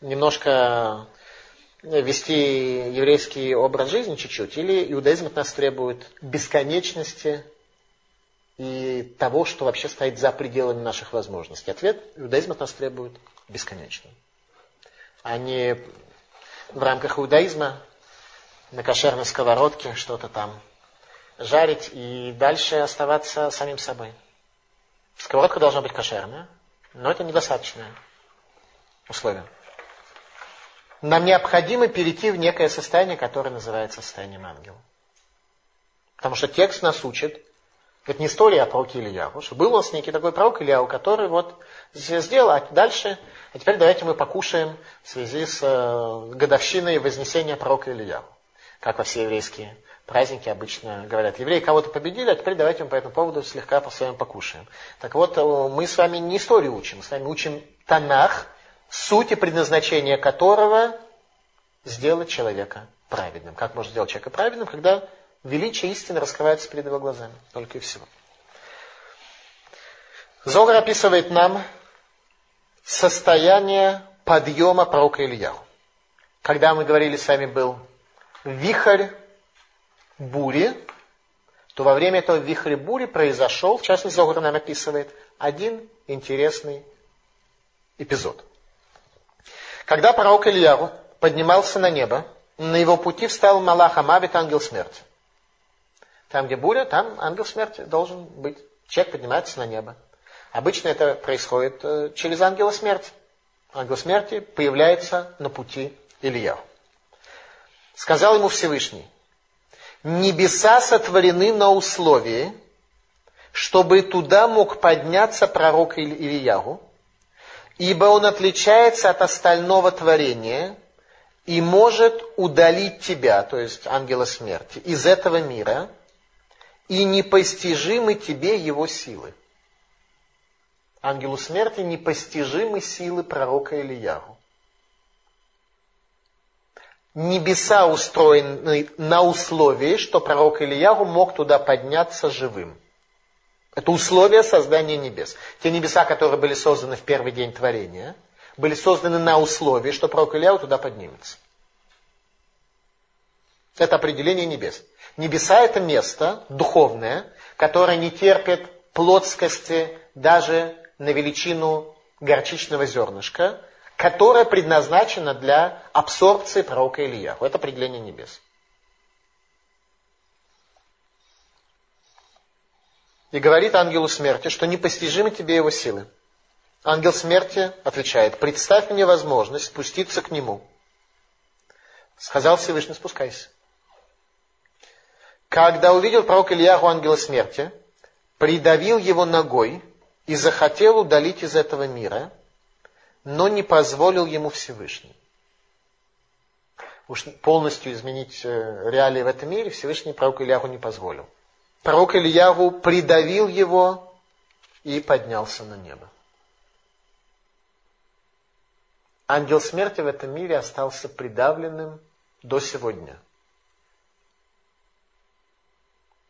[SPEAKER 1] немножко вести еврейский образ жизни чуть-чуть, или иудаизм от нас требует бесконечности и того, что вообще стоит за пределами наших возможностей. Ответ – иудаизм от нас требует бесконечно. А не в рамках иудаизма на кошерной сковородке что-то там жарить и дальше оставаться самим собой. Сковородка должна быть кошерная, но это недостаточное условие. Нам необходимо перейти в некое состояние, которое называется состоянием ангела. Потому что текст нас учит, это не история о пророке Ильяу, что был у нас некий такой пророк Ильяу, который вот сделал, а дальше, а теперь давайте мы покушаем в связи с э, годовщиной вознесения пророка Ильяу, как во все еврейские праздники обычно говорят. Евреи кого-то победили, а теперь давайте мы по этому поводу слегка по своему покушаем. Так вот, э, мы с вами не историю учим, мы с вами учим Танах, суть и предназначение которого сделать человека праведным. Как можно сделать человека праведным, когда величие истины раскрывается перед его глазами. Только и всего. Зогар описывает нам состояние подъема пророка Ильяу. Когда мы говорили с вами был вихрь бури, то во время этого вихря бури произошел, в частности, Зогар нам описывает, один интересный эпизод – когда пророк Ильяру поднимался на небо, на его пути встал Малах Амавит, ангел смерти. Там, где буря, там ангел смерти должен быть. Человек поднимается на небо. Обычно это происходит э, через ангела смерти. Ангел смерти появляется на пути Илья. Сказал ему Всевышний, небеса сотворены на условии, чтобы туда мог подняться пророк Ильягу, ибо он отличается от остального творения и может удалить тебя, то есть ангела смерти, из этого мира, и непостижимы тебе его силы. Ангелу смерти непостижимы силы пророка Ильяру. Небеса устроены на условии, что пророк Ильяру мог туда подняться живым. Это условие создания небес. Те небеса, которые были созданы в первый день творения, были созданы на условии, что пророк Ильяу туда поднимется. Это определение небес. Небеса это место духовное, которое не терпит плотскости даже на величину горчичного зернышка, которое предназначено для абсорбции пророка Ильяху. Это определение небес. И говорит ангелу смерти, что непостижимы тебе его силы. Ангел смерти отвечает, представь мне возможность спуститься к нему. Сказал Всевышний, спускайся. Когда увидел пророк Ильяху ангела смерти, придавил его ногой и захотел удалить из этого мира, но не позволил ему Всевышний. Уж полностью изменить э, реалии в этом мире Всевышний пророк Ильяху не позволил пророк Ильяву придавил его и поднялся на небо. Ангел смерти в этом мире остался придавленным до сегодня.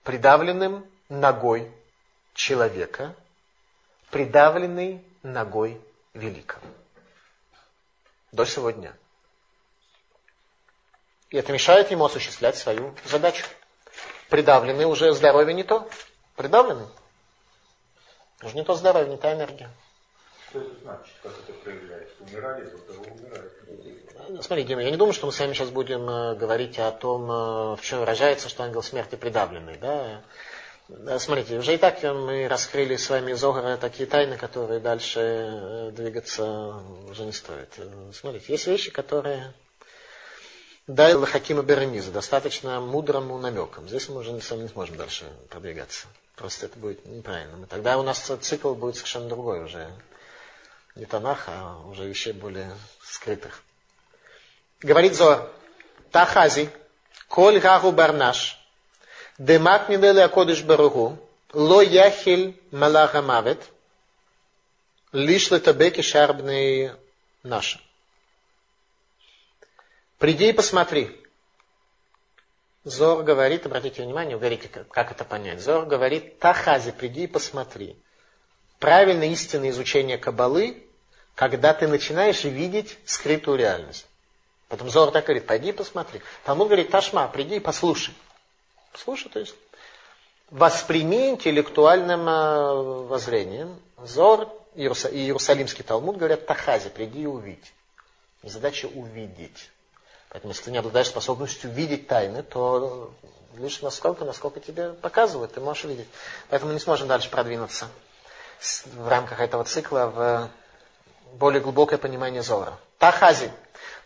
[SPEAKER 1] Придавленным ногой человека, придавленный ногой великого. До сегодня. И это мешает ему осуществлять свою задачу придавленный, уже здоровье не то. Придавленный. Уже не то здоровье, не та энергия.
[SPEAKER 2] Что это значит? Как это проявляется? Умирали, этого умирает.
[SPEAKER 1] Смотри, Дима, я не думаю, что мы с вами сейчас будем э, говорить о том, э, в чем выражается, что ангел смерти придавленный. Да? Смотрите, уже и так мы раскрыли с вами из Огара такие тайны, которые дальше э, двигаться уже не стоит. Смотрите, есть вещи, которые дай Лахакима Беремиза, достаточно мудрому намеком. Здесь мы уже не сможем дальше продвигаться. Просто это будет неправильно. Тогда у нас цикл будет совершенно другой уже. Не Танах, а уже вещей более скрытых. Говорит Зор, Тахази, Коль Гаху Барнаш, Демак Нидели Акодыш Баругу, Ло Яхиль Малаха Мавет, Лиш Летабеки Шарбный Наши. Приди и посмотри. Зор говорит, обратите внимание, говорите, как это понять. Зор говорит, Тахази, приди и посмотри. правильное истинное изучение Кабалы, когда ты начинаешь видеть скрытую реальность. Потом Зор так говорит, пойди посмотри. Талмуд говорит, Ташма, приди и послушай. Слушай, то есть восприми интеллектуальным э, воззрением. Зор и Иерусалимский Талмуд говорят, Тахази, приди и увидь. Задача увидеть. Поэтому, если ты не обладаешь способностью видеть тайны, то лишь насколько, насколько тебе показывают, ты можешь видеть. Поэтому мы не сможем дальше продвинуться в рамках этого цикла в более глубокое понимание Зора. Тахази.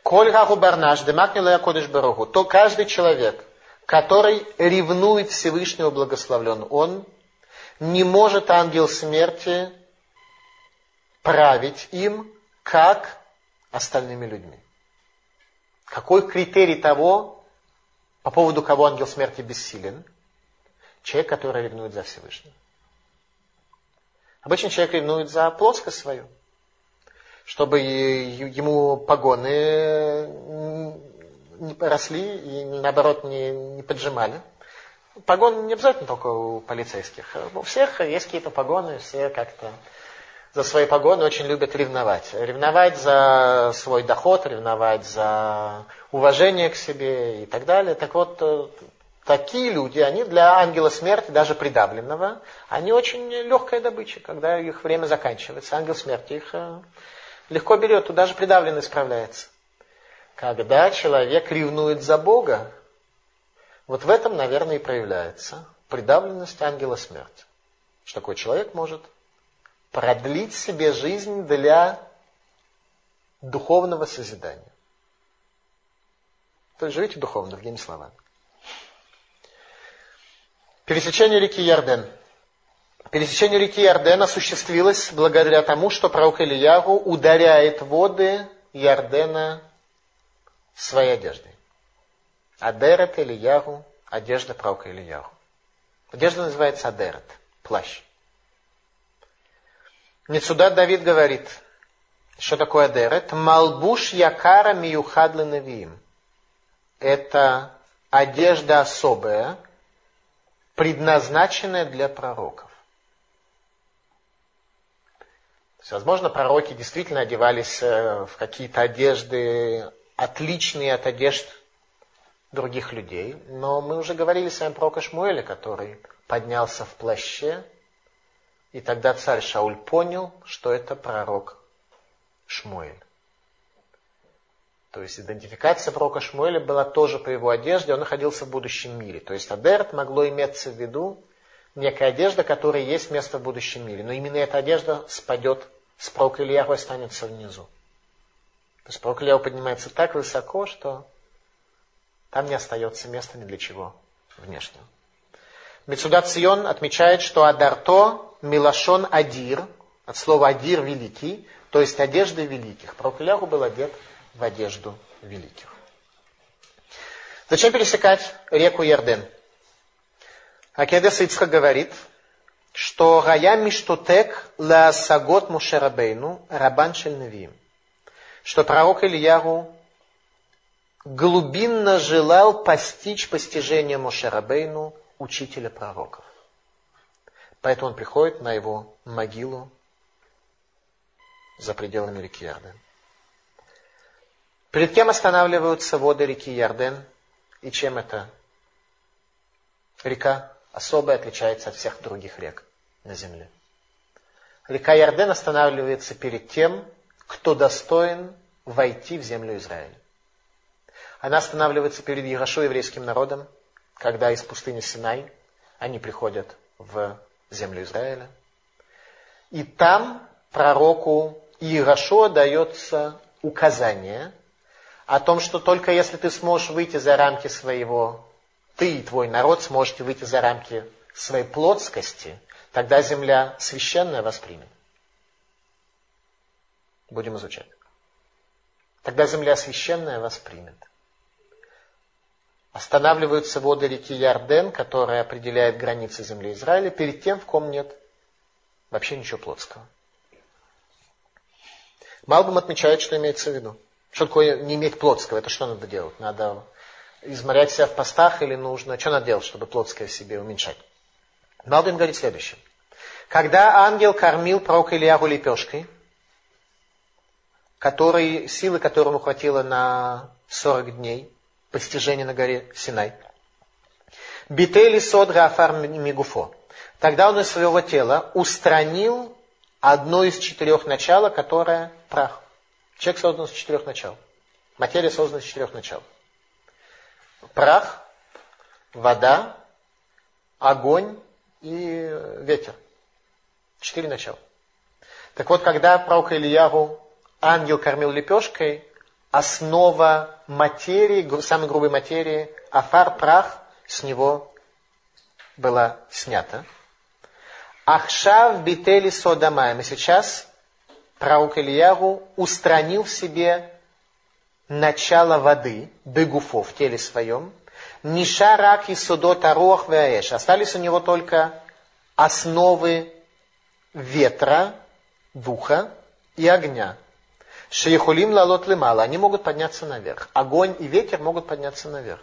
[SPEAKER 1] Коль барнаш, демакнила кодыш барогу. То каждый человек, который ревнует Всевышнего благословлен, он не может ангел смерти править им, как остальными людьми. Какой критерий того, по поводу кого ангел смерти бессилен? Человек, который ревнует за Всевышнего. Обычно человек ревнует за плоскость свою, чтобы ему погоны не росли и наоборот не, не поджимали. Погон не обязательно только у полицейских. У всех есть какие-то погоны, все как-то за свои погоны очень любят ревновать. Ревновать за свой доход, ревновать за уважение к себе и так далее. Так вот, э, такие люди, они для ангела смерти, даже придавленного, они очень легкая добыча, когда их время заканчивается. Ангел смерти их э, легко берет, туда же придавленный справляется. Когда человек ревнует за Бога, вот в этом, наверное, и проявляется придавленность ангела смерти. Что такой человек может продлить себе жизнь для духовного созидания. То есть живите духовно, другими словами. Пересечение реки Ярден. Пересечение реки Ярден осуществилось благодаря тому, что пророк Ильягу ударяет воды Ярдена своей одеждой. Адерет Ильягу, одежда пророка Ильягу. Одежда называется Адерет, плащ. Мецудат Давид говорит, что такое Адерет? Малбуш якара миюхадлы навиим. Это одежда особая, предназначенная для пророков. То есть, возможно, пророки действительно одевались э, в какие-то одежды, отличные от одежд других людей. Но мы уже говорили с вами про Кашмуэля, который поднялся в плаще, и тогда царь Шауль понял, что это пророк Шмуэль. То есть идентификация пророка Шмуэля была тоже по его одежде, он находился в будущем мире. То есть Адерт могло иметься в виду некая одежда, которая есть место в будущем мире. Но именно эта одежда спадет с пророка Ильяху и останется внизу. То есть пророк Ильяху поднимается так высоко, что там не остается места ни для чего внешнего. Мецудат Сион отмечает, что Адарто Милашон Адир, от слова Адир великий, то есть одежда великих. Пророк Ильяху был одет в одежду великих. Зачем пересекать реку Ярден? Акедес Ицха говорит, что Гая Миштутек ла Сагот Мушерабейну Рабан Шельнавиим. Что пророк Ильяру глубинно желал постичь постижение Мушерабейну, учителя пророков. Поэтому он приходит на его могилу за пределами реки Ярден. Перед кем останавливаются воды реки Ярден и чем эта река особая отличается от всех других рек на земле? Река Ярден останавливается перед тем, кто достоин войти в землю Израиля. Она останавливается перед Ярошо еврейским народом, когда из пустыни Синай они приходят в землю Израиля. И там пророку Иерошуа дается указание о том, что только если ты сможешь выйти за рамки своего, ты и твой народ сможете выйти за рамки своей плотскости, тогда земля священная воспримет. Будем изучать. Тогда земля священная воспримет. Останавливаются воды реки Ярден, которая определяет границы земли Израиля, перед тем, в ком нет вообще ничего плотского. Малбум отмечает, что имеется в виду. Что такое не иметь плотского? Это что надо делать? Надо изморять себя в постах или нужно... Что надо делать, чтобы плотское себе уменьшать? Малбим говорит следующее. Когда ангел кормил пророка Ильягу лепешкой, который, силы которому хватило на 40 дней постижения на горе Синай. Бители содра афар мигуфо. Тогда он из своего тела устранил одно из четырех начала, которое прах. Человек создан из четырех начал. Материя создана из четырех начал. Прах, вода, огонь и ветер. Четыре начала. Так вот, когда пророк Ильяру ангел кормил лепешкой, основа материи, самой грубой материи, афар, прах, с него была снята. Ахшав бители содамаем. И сейчас пророк Ильяру устранил в себе начало воды, бегуфо, в теле своем. Нишарак и судот арох веаэш. Остались у него только основы ветра, духа и огня. Шейхулим лалот лимала. Они могут подняться наверх. Огонь и ветер могут подняться наверх.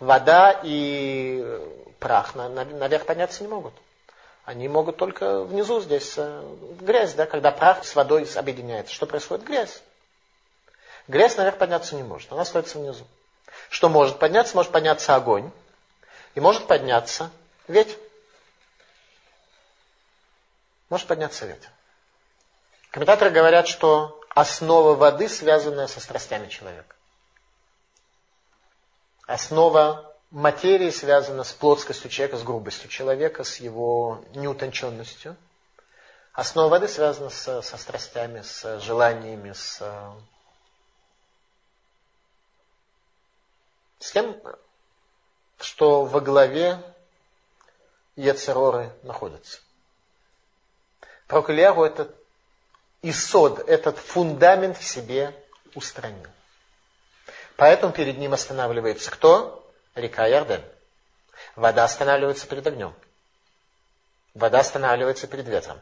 [SPEAKER 1] Вода и прах наверх подняться не могут. Они могут только внизу здесь э, грязь, да, когда прах с водой объединяется. Что происходит? Грязь. Грязь наверх подняться не может, она остается внизу. Что может подняться? Может подняться огонь. И может подняться ветер. Может подняться ветер. Комментаторы говорят, что основа воды, связанная со страстями человека. Основа материи связана с плотскостью человека, с грубостью человека, с его неутонченностью. Основа воды связана с, со страстями, с желаниями, с, с тем, что во главе Ецероры находится. Пророк Ильягу этот Исод, этот фундамент в себе устранил. Поэтому перед ним останавливается кто? Река Ярден. Вода останавливается перед огнем. Вода останавливается перед ветром.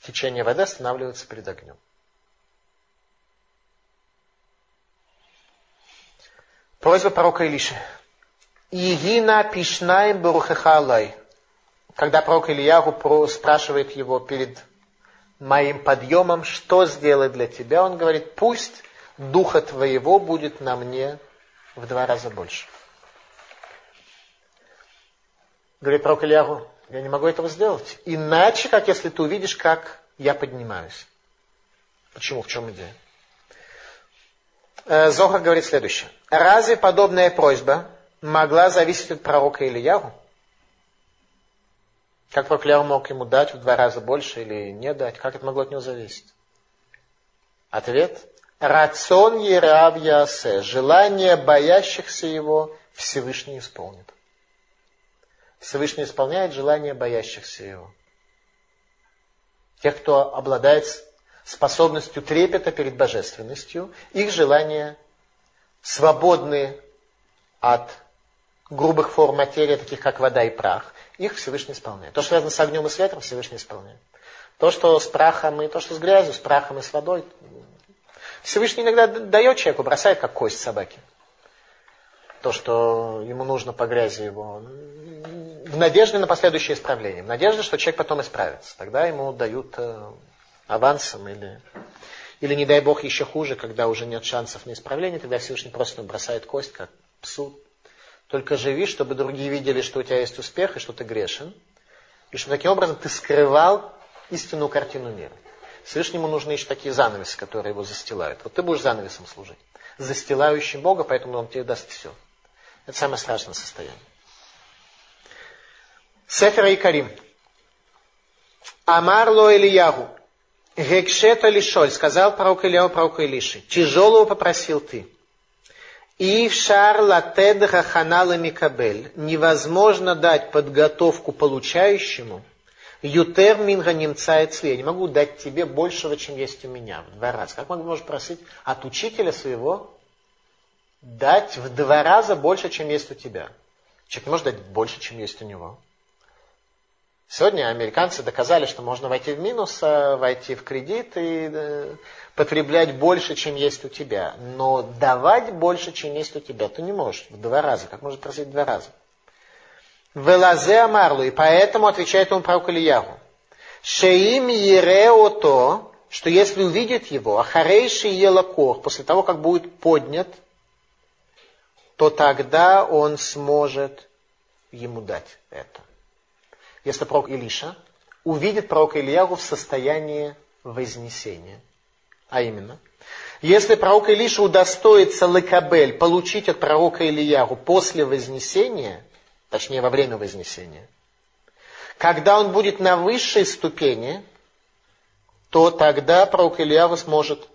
[SPEAKER 1] Течение воды останавливается перед огнем. Просьба пророка Илиши. Игина пишнаем барухахалай. Когда пророк Ильягу спрашивает его перед моим подъемом, что сделать для тебя, он говорит, пусть духа твоего будет на мне в два раза больше. Говорит пророк Ильягу, я не могу этого сделать. Иначе, как если ты увидишь, как я поднимаюсь. Почему? В чем идея? Э, Зохар говорит следующее. Разве подобная просьба могла зависеть от пророка Ильягу? Как Ильягу мог ему дать в два раза больше или не дать? Как это могло от него зависеть? Ответ. Рацион Ерав Ясе, желание боящихся его Всевышний исполнит. Всевышний исполняет желание боящихся его. Тех, кто обладает способностью трепета перед божественностью, их желания свободны от грубых форм материи, таких как вода и прах, их Всевышний исполняет. То, что связано с огнем и с ветром, Всевышний исполняет. То, что с прахом и то, что с грязью, с прахом и с водой, Всевышний иногда дает человеку, бросает как кость собаки. То, что ему нужно по грязи его. В надежде на последующее исправление. В надежде, что человек потом исправится. Тогда ему дают э, авансом или, или, не дай бог, еще хуже, когда уже нет шансов на исправление, тогда Всевышний просто бросает кость, как псу. Только живи, чтобы другие видели, что у тебя есть успех и что ты грешен. И чтобы таким образом ты скрывал истинную картину мира. Всевышнему нужны еще такие занавесы, которые его застилают. Вот ты будешь занавесом служить. Застилающим Бога, поэтому Он тебе даст все. Это самое страшное состояние. Сефера и Карим. Амар ло Ильягу. Гекшета лишоль, сказал пророк Ильяу пророку Илиши. Тяжелого попросил ты. И в шар латед хаханала микабель. Невозможно дать подготовку получающему – Ютер минга немца Я не могу дать тебе большего, чем есть у меня, в два раза. Как можно просить от учителя своего дать в два раза больше, чем есть у тебя? Человек может дать больше, чем есть у него. Сегодня американцы доказали, что можно войти в минус, а войти в кредит и э, потреблять больше, чем есть у тебя. Но давать больше, чем есть у тебя, ты не можешь в два раза. Как можно просить в два раза? Велазе Амарлу, и поэтому отвечает ему пророк Ильягу. Шеим Ереото, что если увидит его, Ахарейши Елакор, после того, как будет поднят, то тогда он сможет ему дать это. Если пророк Илиша увидит пророка Ильягу в состоянии вознесения. А именно, если пророк Илиша удостоится лекабель, получить от пророка Ильягу после вознесения, точнее во время вознесения, когда он будет на высшей ступени, то тогда пророк Ильяву сможет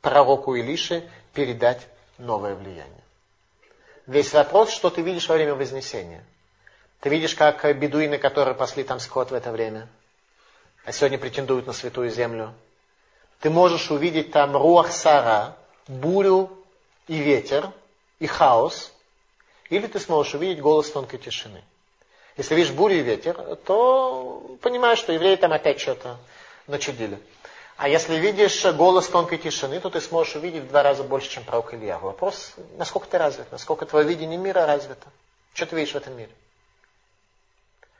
[SPEAKER 1] пророку Илише передать новое влияние. Весь вопрос, что ты видишь во время Вознесения. Ты видишь, как бедуины, которые пасли там скот в это время, а сегодня претендуют на святую землю. Ты можешь увидеть там руах сара, бурю и ветер, и хаос, или ты сможешь увидеть голос тонкой тишины. Если видишь бурю и ветер, то понимаешь, что евреи там опять что-то начудили. А если видишь голос тонкой тишины, то ты сможешь увидеть в два раза больше, чем пророк Илья. Вопрос, насколько ты развит, насколько твое видение мира развито. Что ты видишь в этом мире?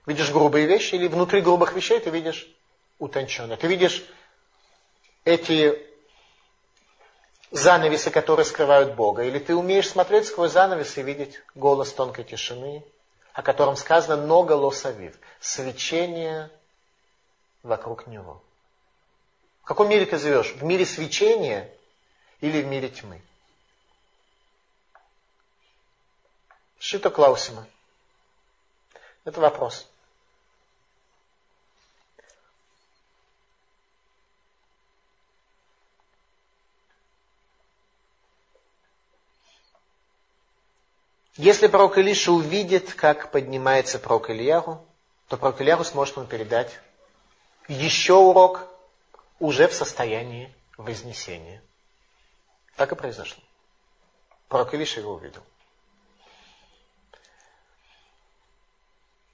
[SPEAKER 1] Видишь грубые вещи или внутри грубых вещей ты видишь утонченное. Ты видишь эти занавесы, которые скрывают Бога. Или ты умеешь смотреть сквозь занавес и видеть голос тонкой тишины, о котором сказано «много лосавив» – свечение вокруг него. В каком мире ты живешь? В мире свечения или в мире тьмы? Шито Клаусима. Это вопрос. Если пророк Илиша увидит, как поднимается пророк Ильяру, то пророк Ильяру сможет ему передать еще урок уже в состоянии вознесения. Так и произошло. Пророк Илиша его увидел.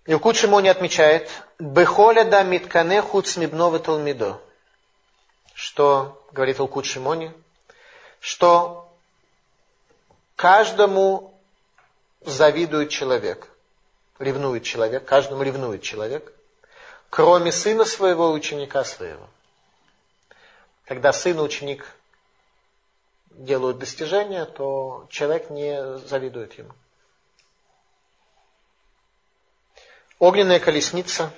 [SPEAKER 1] Илкут Шимони отмечает, «Бехоля да миткане хуцмибнове талмидо», что, говорит Илкут Шимони, что каждому завидует человек, ревнует человек, каждому ревнует человек, кроме сына своего ученика своего – когда сын и ученик делают достижения, то человек не завидует ему. Огненная колесница,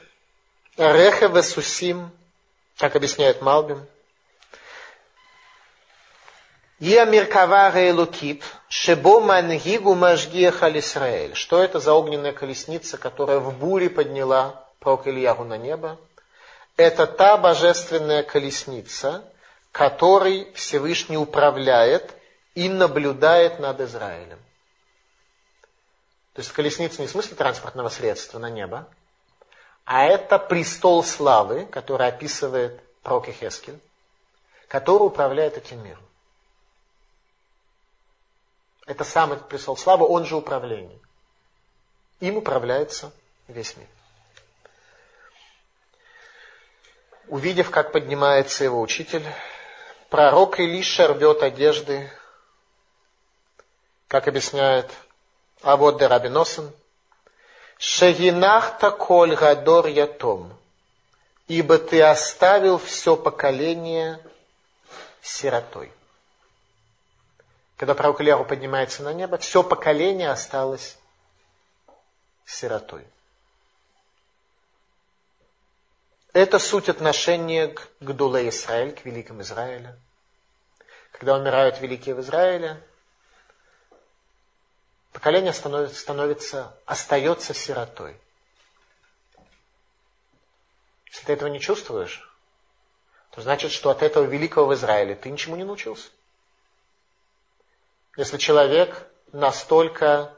[SPEAKER 1] Рехе Сусим, как объясняет Малбим, Ия Миркавара Элукит, Шебо Мангигу Мажгиеха Исраэль. Что это за огненная колесница, которая в буре подняла пророк Ильягу на небо? Это та божественная колесница, который Всевышний управляет и наблюдает над Израилем. То есть колесница не в смысле транспортного средства на небо, а это престол славы, который описывает пророк Хескель, который управляет этим миром. Это самый престол славы, он же управление. Им управляется весь мир. Увидев, как поднимается его учитель, Пророк Илиша рвет одежды, как объясняет Авод де Рабиносен, Шагинахта коль гадор ятом, ибо ты оставил все поколение сиротой. Когда пророк Ильяру поднимается на небо, все поколение осталось сиротой. Это суть отношения к Гдуле Израиль, к великим Израилю. Когда умирают великие в Израиле, поколение становится, становится, остается сиротой. Если ты этого не чувствуешь, то значит, что от этого великого в Израиле ты ничему не научился. Если человек настолько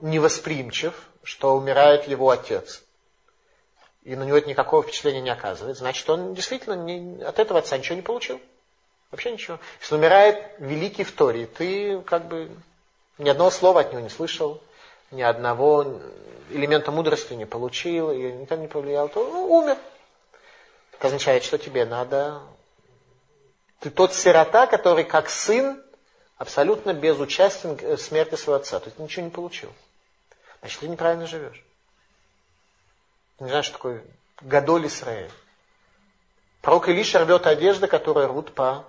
[SPEAKER 1] невосприимчив, что умирает его отец, и на него это никакого впечатления не оказывает, значит, он действительно не, от этого отца ничего не получил. Вообще ничего. Если умирает великий в Торе, ты как бы ни одного слова от него не слышал, ни одного элемента мудрости не получил, и никто не повлиял, то ну, умер. Это означает, что тебе надо... Ты тот сирота, который как сын абсолютно безучастен к смерти своего отца. То есть ничего не получил. значит, ты неправильно живешь. Не знаешь, что такое Гадоль Исраэль. Пророк Илиша рвет одежды, которые рвут по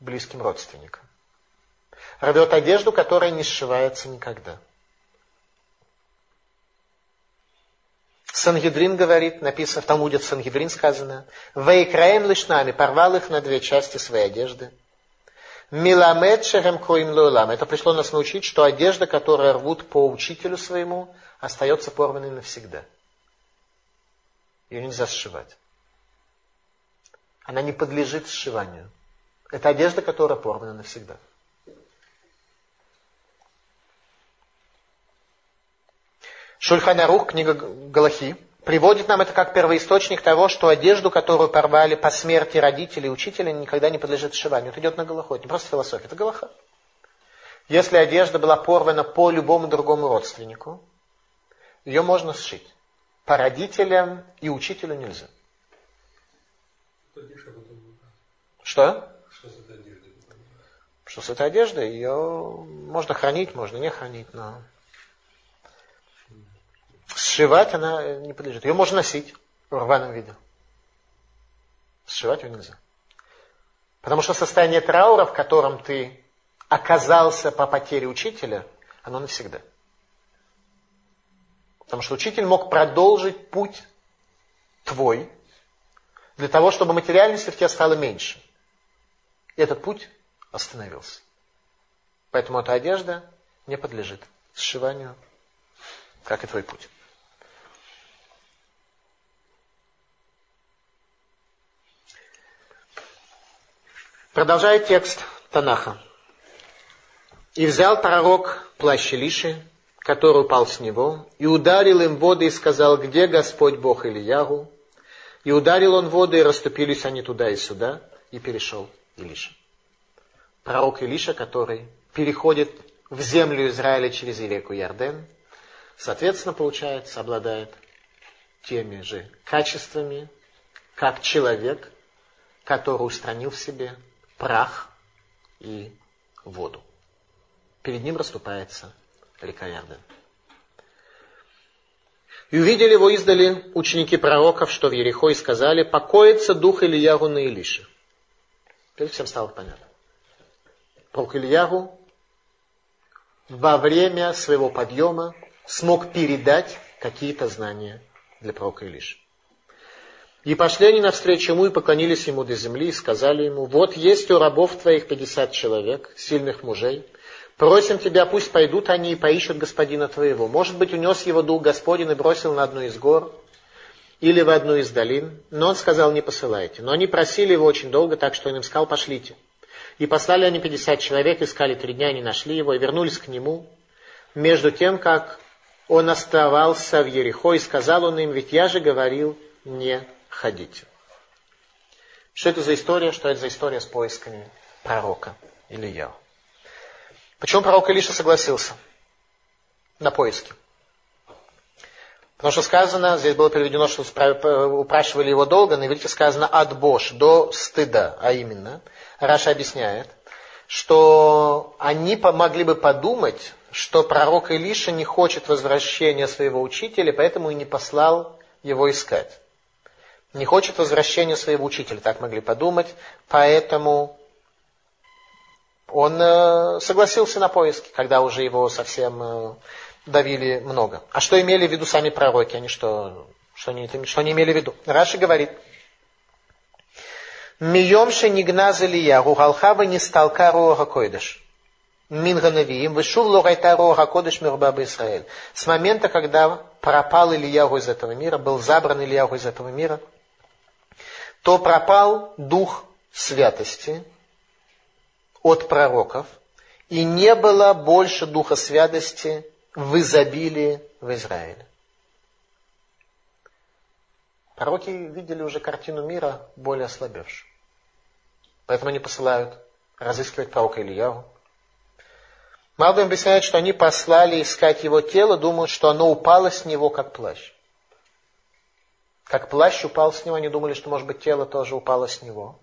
[SPEAKER 1] близким родственникам. Рвет одежду, которая не сшивается никогда. Сангедрин говорит, написано в Талмуде Сангедрин сказано, «Вейкраем лишнами» порвал их на две части своей одежды. Миламед шерем коим лулам. Это пришло нас научить, что одежда, которая рвут по учителю своему, остается порванной навсегда. Ее нельзя сшивать. Она не подлежит сшиванию. Это одежда, которая порвана навсегда. Шульханарух, книга Галахи, приводит нам это как первоисточник того, что одежду, которую порвали по смерти родителей и учителя, никогда не подлежит сшиванию. Это идет на Галаху, это не просто философия, это Галаха. Если одежда была порвана по любому другому родственнику, ее можно сшить. По родителям и учителю нельзя. Что? Что с этой одеждой? Ее можно хранить, можно не хранить, но Сшивать она не подлежит. Ее можно носить в рваном виде. Сшивать ее нельзя. Потому что состояние траура, в котором ты оказался по потере учителя, оно навсегда. Потому что учитель мог продолжить путь твой для того, чтобы материальности в тебе стало меньше. И этот путь остановился. Поэтому эта одежда не подлежит сшиванию, как и твой путь. Продолжает текст Танаха. «И взял пророк плащ Илиши, который упал с него, и ударил им воды и сказал, где Господь Бог Ильягу? И ударил он воды, и расступились они туда и сюда, и перешел Илиша. Пророк Илиша, который переходит в землю Израиля через реку Ярден, соответственно, получается, обладает теми же качествами, как человек, который устранил в себе прах и воду. Перед ним расступается река Ярден. И увидели его издали ученики пророков, что в Ерехо, и сказали, покоится дух Ильягу на Илише. Теперь всем стало понятно. Пророк Ильягу во время своего подъема смог передать какие-то знания для пророка Илиши. И пошли они навстречу ему и поклонились ему до земли и сказали ему, вот есть у рабов твоих пятьдесят человек, сильных мужей, просим тебя, пусть пойдут они и поищут господина твоего. Может быть, унес его дух Господень и бросил на одну из гор или в одну из долин, но он сказал, не посылайте. Но они просили его очень долго, так что он им сказал, пошлите. И послали они пятьдесят человек, искали три дня, не нашли его, и вернулись к нему, между тем, как он оставался в Ерехо, и сказал он им, ведь я же говорил, не ходите. Что это за история? Что это за история с поисками пророка Илья? Почему пророк Илиша согласился на поиски? Потому что сказано, здесь было приведено, что упрашивали его долго, на иврите сказано от бош, до стыда, а именно, Раша объясняет, что они могли бы подумать, что пророк Илиша не хочет возвращения своего учителя, поэтому и не послал его искать не хочет возвращения своего учителя, так могли подумать, поэтому он э, согласился на поиски, когда уже его совсем э, давили много. А что имели в виду сами пророки? Они что, что, они, что они имели в виду? Раши говорит, Миемше нигназ Илья, Ругалхава не сталка Руха Койдыш. Минганавиим, вышув логайта Руха Кодыш Мирбаба Израиль. С момента, когда пропал Ильягу из этого мира, был забран Ильягу из этого мира – то пропал дух святости от пророков, и не было больше духа святости в изобилии в Израиле. Пророки видели уже картину мира более ослабевшую. Поэтому они посылают разыскивать пророка Ильяву. Малбим объясняет, что они послали искать его тело, думают, что оно упало с него, как плащ. Как плащ упал с него, они думали, что, может быть, тело тоже упало с него.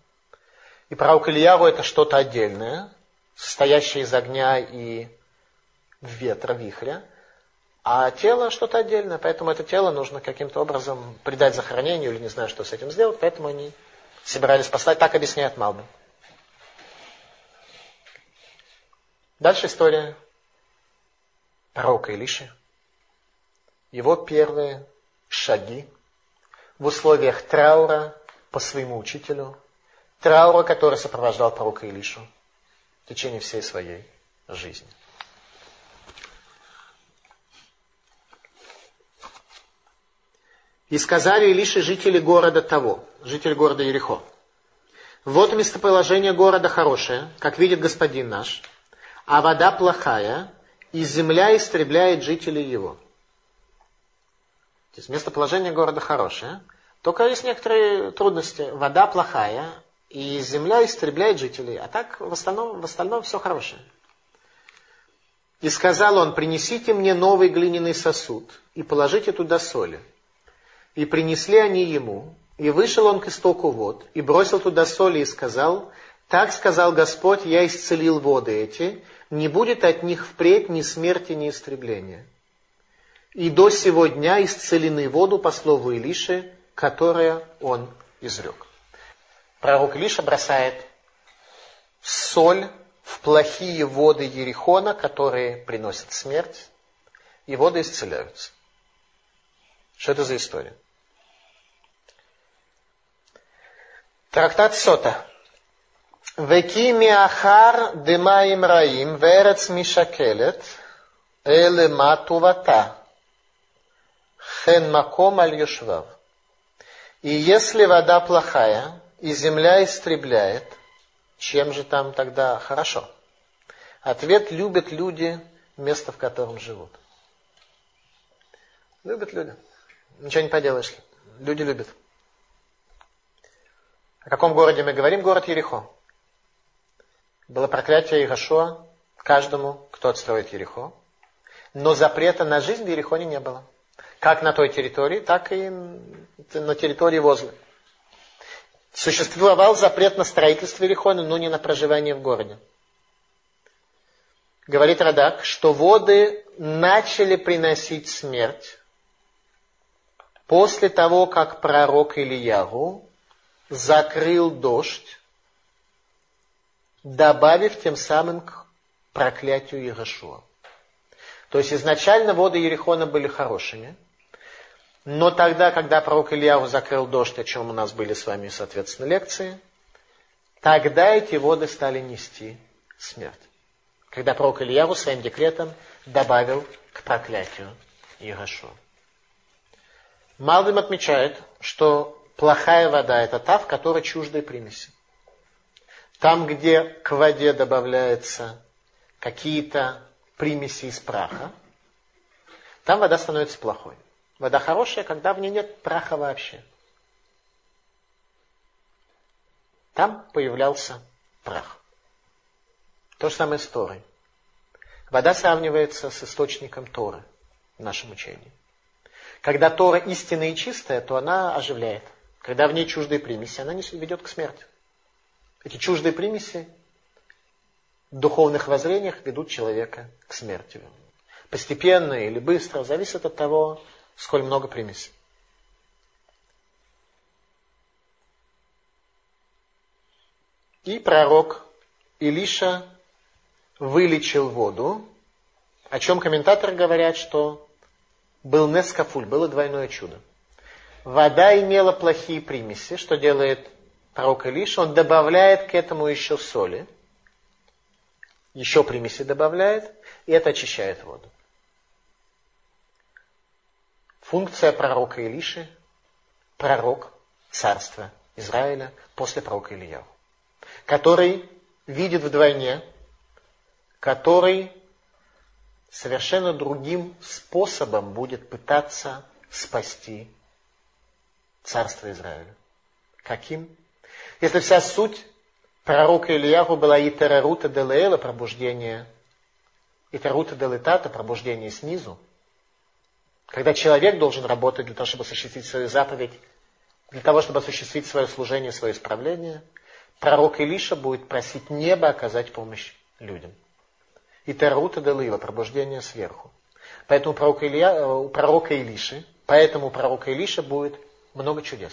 [SPEAKER 1] И пророк Ильяву это что-то отдельное, состоящее из огня и ветра, вихря. А тело что-то отдельное, поэтому это тело нужно каким-то образом придать захоронению или не знаю, что с этим сделать, поэтому они собирались послать. Так объясняет Малбин. Дальше история пророка Илиши. Его первые шаги в условиях траура по своему учителю, траура, который сопровождал пророка Илишу в течение всей своей жизни. И сказали Илише жители города того, жители города Ерехо. Вот местоположение города хорошее, как видит господин наш, а вода плохая, и земля истребляет жителей его. То есть местоположение города хорошее, только есть некоторые трудности. Вода плохая, и земля истребляет жителей, а так в остальном, в остальном все хорошее. И сказал он, принесите мне новый глиняный сосуд и положите туда соли. И принесли они ему, и вышел он к истоку вод, и бросил туда соли, и сказал, так сказал Господь, я исцелил воды эти, не будет от них впредь ни смерти, ни истребления. И до сего дня исцелены воду по слову Илиши, которое он изрек. Пророк Илиша бросает соль в плохие воды Ерихона, которые приносят смерть, и воды исцеляются. Что это за история? Трактат Сота. Веки миахар демаим раим верец мишакелет эле матувата хен маком аль юшвав. И если вода плохая, и земля истребляет, чем же там тогда хорошо? Ответ – любят люди место, в котором живут. Любят люди. Ничего не поделаешь. Люди любят. О каком городе мы говорим? Город Ерехо. Было проклятие Ирашуа каждому, кто отстроит Ерехо. Но запрета на жизнь в Ерехоне не было. Как на той территории, так и на территории возле. Существовал запрет на строительство Ерехона, но не на проживание в городе. Говорит Радак, что воды начали приносить смерть после того, как пророк Ильягу закрыл дождь, добавив тем самым к проклятию Иерошуа. То есть изначально воды Ерехона были хорошими, но тогда, когда пророк Ильяу закрыл дождь, о чем у нас были с вами, соответственно, лекции, тогда эти воды стали нести смерть. Когда пророк Ильяу своим декретом добавил к проклятию Иерошуа. Малвим отмечает, что Плохая вода – это та, в которой чуждые примеси. Там, где к воде добавляются какие-то примеси из праха, там вода становится плохой. Вода хорошая, когда в ней нет праха вообще. Там появлялся прах. То же самое с Торой. Вода сравнивается с источником Торы в нашем учении. Когда Тора истинная и чистая, то она оживляет. Когда в ней чуждые примеси, она не ведет к смерти. Эти чуждые примеси в духовных воззрениях ведут человека к смерти. Постепенно или быстро, зависит от того, сколь много примесей. И пророк Илиша вылечил воду, о чем комментаторы говорят, что был Нескафуль, было двойное чудо вода имела плохие примеси, что делает пророк Илиша? Он добавляет к этому еще соли, еще примеси добавляет, и это очищает воду. Функция пророка Илиши – пророк царства Израиля после пророка Ильяу, который видит вдвойне, который совершенно другим способом будет пытаться спасти царства Израиля. Каким? Если вся суть пророка Ильяху была Итерарута Делеэла, пробуждение, Итерарута Делетата, пробуждение снизу, когда человек должен работать для того, чтобы осуществить свою заповедь, для того, чтобы осуществить свое служение, свое исправление, пророк Илиша будет просить небо оказать помощь людям. И Терута Делила, пробуждение сверху. Поэтому у пророка, Илья, э, у пророка Илиши, поэтому у пророка Илиша будет много чудес.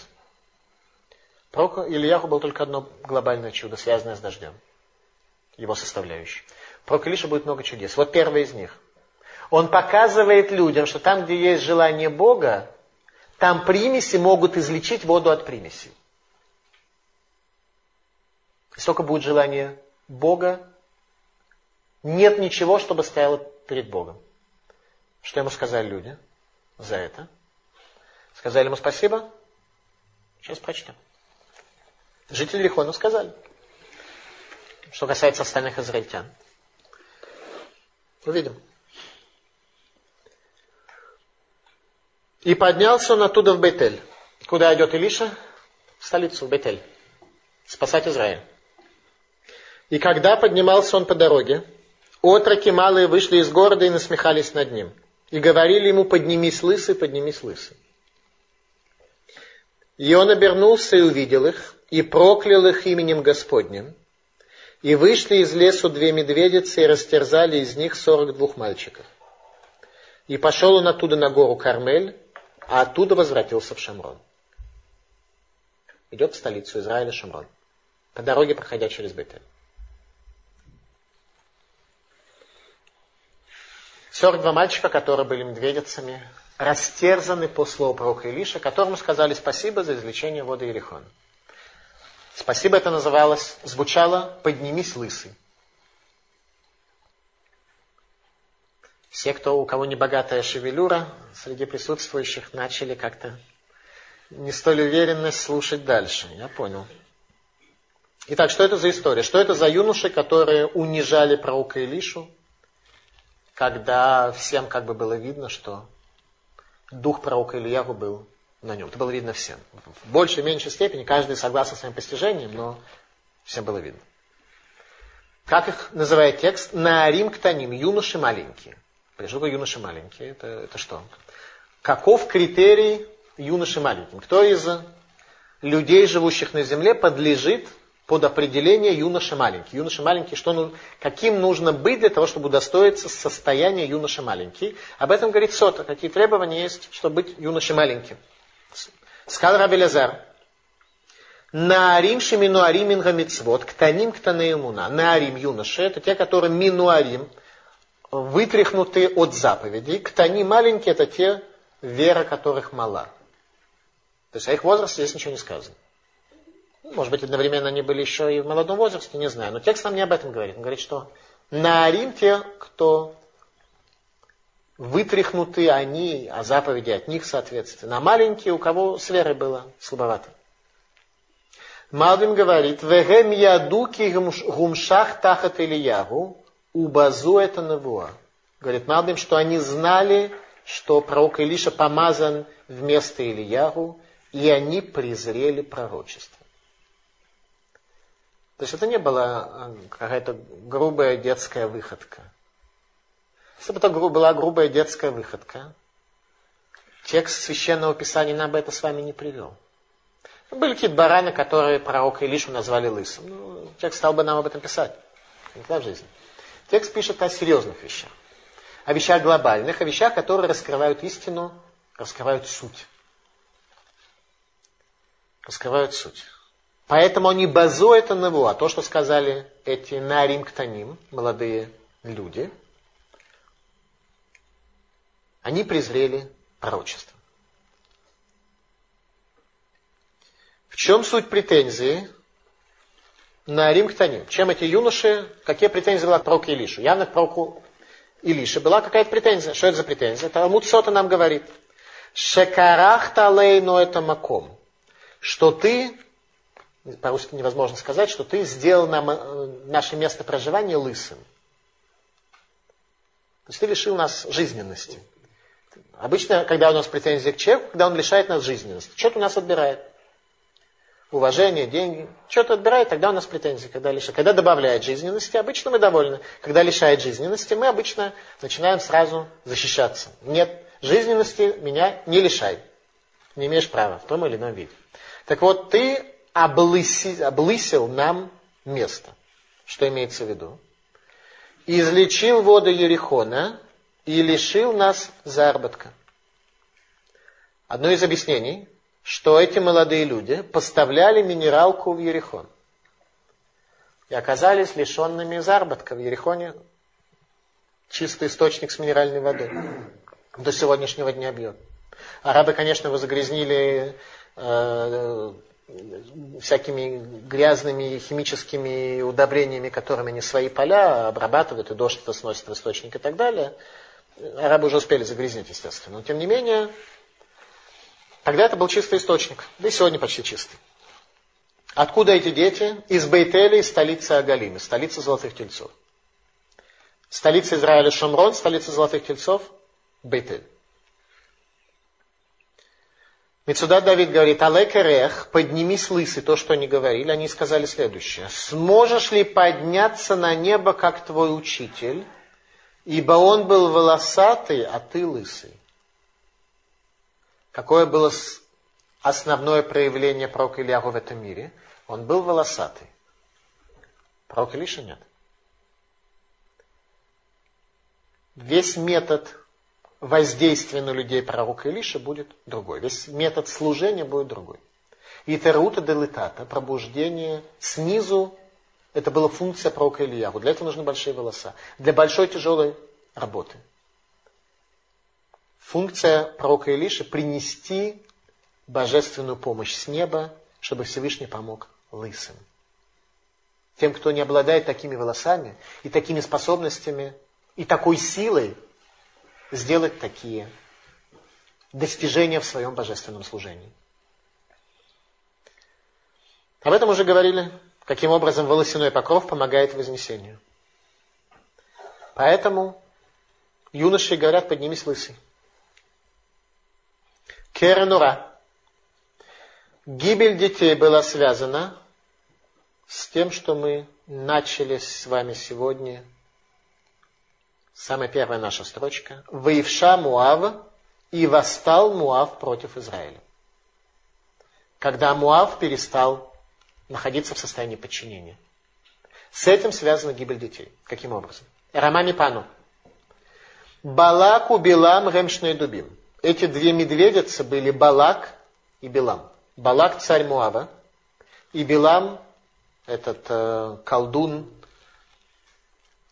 [SPEAKER 1] Пророк Ильяху было только одно глобальное чудо, связанное с дождем. Его составляющей. Пророк Илиша будет много чудес. Вот первое из них. Он показывает людям, что там, где есть желание Бога, там примеси могут излечить воду от примесей. Если только будет желание Бога, нет ничего, чтобы стояло перед Богом. Что ему сказали люди за это? Сказали ему спасибо? Сейчас прочтем. Жители Рихона сказали. Что касается остальных израильтян. Увидим. И поднялся он оттуда в Бетель. Куда идет Илиша? В столицу, в Бетель. Спасать Израиль. И когда поднимался он по дороге, отроки малые вышли из города и насмехались над ним. И говорили ему, поднимись лысый, поднимись лысый. И он обернулся и увидел их, и проклял их именем Господним. И вышли из лесу две медведицы и растерзали из них сорок двух мальчиков. И пошел он оттуда на гору Кармель, а оттуда возвратился в Шамрон. Идет в столицу Израиля Шамрон. По дороге, проходя через Бетель. 42 мальчика, которые были медведицами, растерзаны по слову пророка Илиша, которому сказали спасибо за извлечение воды Ерихона. Спасибо это называлось, звучало «поднимись, лысый». Все, кто, у кого не богатая шевелюра, среди присутствующих начали как-то не столь уверенно слушать дальше. Я понял. Итак, что это за история? Что это за юноши, которые унижали пророка Илишу, когда всем как бы было видно, что дух пророка Ильягу был на нем. Это было видно всем. В большей и меньшей степени, каждый согласно своим постижениям, но всем было видно. Как их называет текст? Наарим ктаним, юноши маленькие. Что такое юноши маленькие? Это, это что? Каков критерий юноши маленьким? Кто из людей, живущих на земле, подлежит под определение юноша маленький. Юноша маленький, что, каким нужно быть для того, чтобы удостоиться состояния юноша маленький. Об этом говорит Сота, какие требования есть, чтобы быть юношей маленьким. Сказал Раби Лазар, Наарим шеминуарим мингамицвод, ктаним ктанеемуна. Наарим юноши, это те, которые минуарим, вытряхнуты от заповедей. Ктани маленькие, это те, вера которых мала. То есть о их возрасте здесь ничего не сказано. Может быть, одновременно они были еще и в молодом возрасте, не знаю. Но текст нам не об этом говорит. Он говорит, что на Арим те, кто вытряхнуты они, а заповеди от них, соответственно. А маленькие, у кого с верой было слабовато. Малвин говорит, «Вегем ядуки гумшах тахат Ильягу, убазу это навуа». Говорит Малбим, что они знали, что пророк Илиша помазан вместо Ильягу, и они презрели пророчество. То есть это не была э, какая-то грубая детская выходка. Если бы это была грубая детская выходка, текст священного писания нам бы это с вами не привел. Были какие-то бараны, которые пророка Илишу назвали лысым. Ну, текст стал бы нам об этом писать. Никогда в жизни. Текст пишет о серьезных вещах. О вещах глобальных, о вещах, которые раскрывают истину, раскрывают суть. Раскрывают суть. Поэтому они базуют на него, а то, что сказали эти нарим ктаним, молодые люди, они презрели пророчество. В чем суть претензии на Арим Ктаним? Чем эти юноши, какие претензии была к пророку Илишу? Явно к пророку Илише была какая-то претензия. Что это за претензия? Талмуд Сота нам говорит. Шекарах талейну это маком. Что ты по-русски невозможно сказать, что ты сделал нам э, наше место проживания лысым. То есть ты лишил нас жизненности. Обычно, когда у нас претензии к человеку, когда он лишает нас жизненности, что-то у нас отбирает. Уважение, деньги. Что-то отбирает, тогда у нас претензии. Когда, лишает. когда добавляет жизненности, обычно мы довольны. Когда лишает жизненности, мы обычно начинаем сразу защищаться. Нет, жизненности меня не лишай. Не имеешь права в том или ином виде. Так вот, ты облысил, облысил нам место. Что имеется в виду? Излечил воду Ерихона и лишил нас заработка. Одно из объяснений, что эти молодые люди поставляли минералку в Ерехон и оказались лишенными заработка. В Ерехоне чистый источник с минеральной водой до сегодняшнего дня бьет. Арабы, конечно, его загрязнили э, всякими грязными химическими удобрениями, которыми они свои поля обрабатывают, и дождь это сносит в источник и так далее. Арабы уже успели загрязнить, естественно. Но, тем не менее, тогда это был чистый источник. Да и сегодня почти чистый. Откуда эти дети? Из Бейтели, столицы Агалимы, столицы Золотых Тельцов. Столица Израиля Шамрон, столица Золотых Тельцов Бейтель. Сюда Давид говорит, Алекерех, поднимись лысый, то, что они говорили, они сказали следующее. Сможешь ли подняться на небо, как твой учитель, ибо он был волосатый, а ты лысый? Какое было основное проявление пророка Ильягу в этом мире? Он был волосатый. Пророк Илиша нет. Весь метод воздействие на людей пророка Илиша будет другой. Весь метод служения будет другой. И терута делитата, пробуждение снизу, это была функция пророка Ильяву. Для этого нужны большие волоса. Для большой тяжелой работы. Функция пророка Илиши принести божественную помощь с неба, чтобы Всевышний помог лысым. Тем, кто не обладает такими волосами и такими способностями, и такой силой, сделать такие достижения в своем божественном служении. Об этом уже говорили, каким образом волосяной покров помогает вознесению. Поэтому юноши говорят, поднимись лысый. Керенура. Гибель детей была связана с тем, что мы начали с вами сегодня Самая первая наша строчка. Воевша Муав и восстал Муав против Израиля. Когда Муав перестал находиться в состоянии подчинения. С этим связана гибель детей. Каким образом? Рамами Пану. Балак у Билам Ремшный Дубим. Эти две медведицы были Балак и Билам. Балак царь Муава, и Билам, этот э, колдун,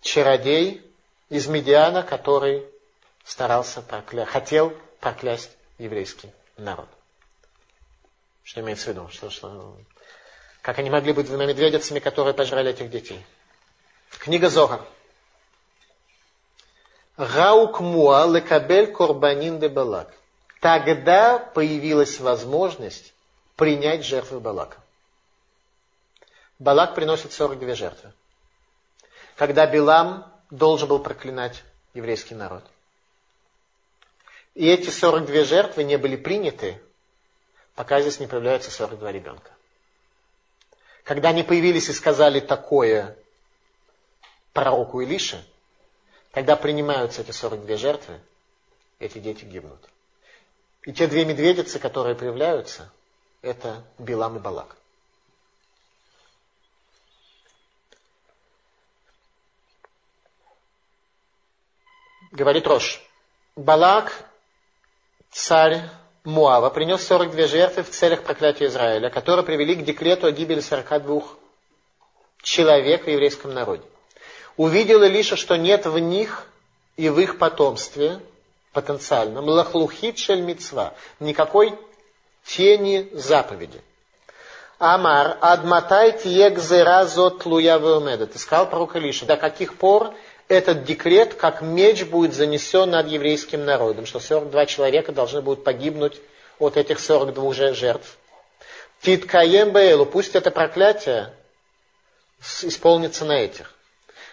[SPEAKER 1] чародей, из Медиана, который старался прокля... хотел проклясть еврейский народ. Что имеется в виду? Что, что... Как они могли быть двумя медведицами, которые пожрали этих детей? Книга Зога. Раукмуа лекабель корбанин де Балак. Тогда появилась возможность принять жертвы Балака. Балак приносит 42 жертвы. Когда Билам должен был проклинать еврейский народ. И эти 42 жертвы не были приняты, пока здесь не появляются 42 ребенка. Когда они появились и сказали такое пророку Илише, когда принимаются эти 42 жертвы, эти дети гибнут. И те две медведицы, которые появляются, это Билам и Балак. Говорит Рош. Балак, царь Муава, принес 42 жертвы в целях проклятия Израиля, которые привели к декрету о гибели 42 человек в еврейском народе. Увидел Илиша, что нет в них и в их потомстве потенциальном лахлухит шель мицва, никакой тени заповеди. Амар, адматай тиегзера зот луя Ты сказал пророк Илиша, до каких пор этот декрет, как меч, будет занесен над еврейским народом, что 42 человека должны будут погибнуть от этих 42 же жертв. Титкаем Бейлу, пусть это проклятие исполнится на этих.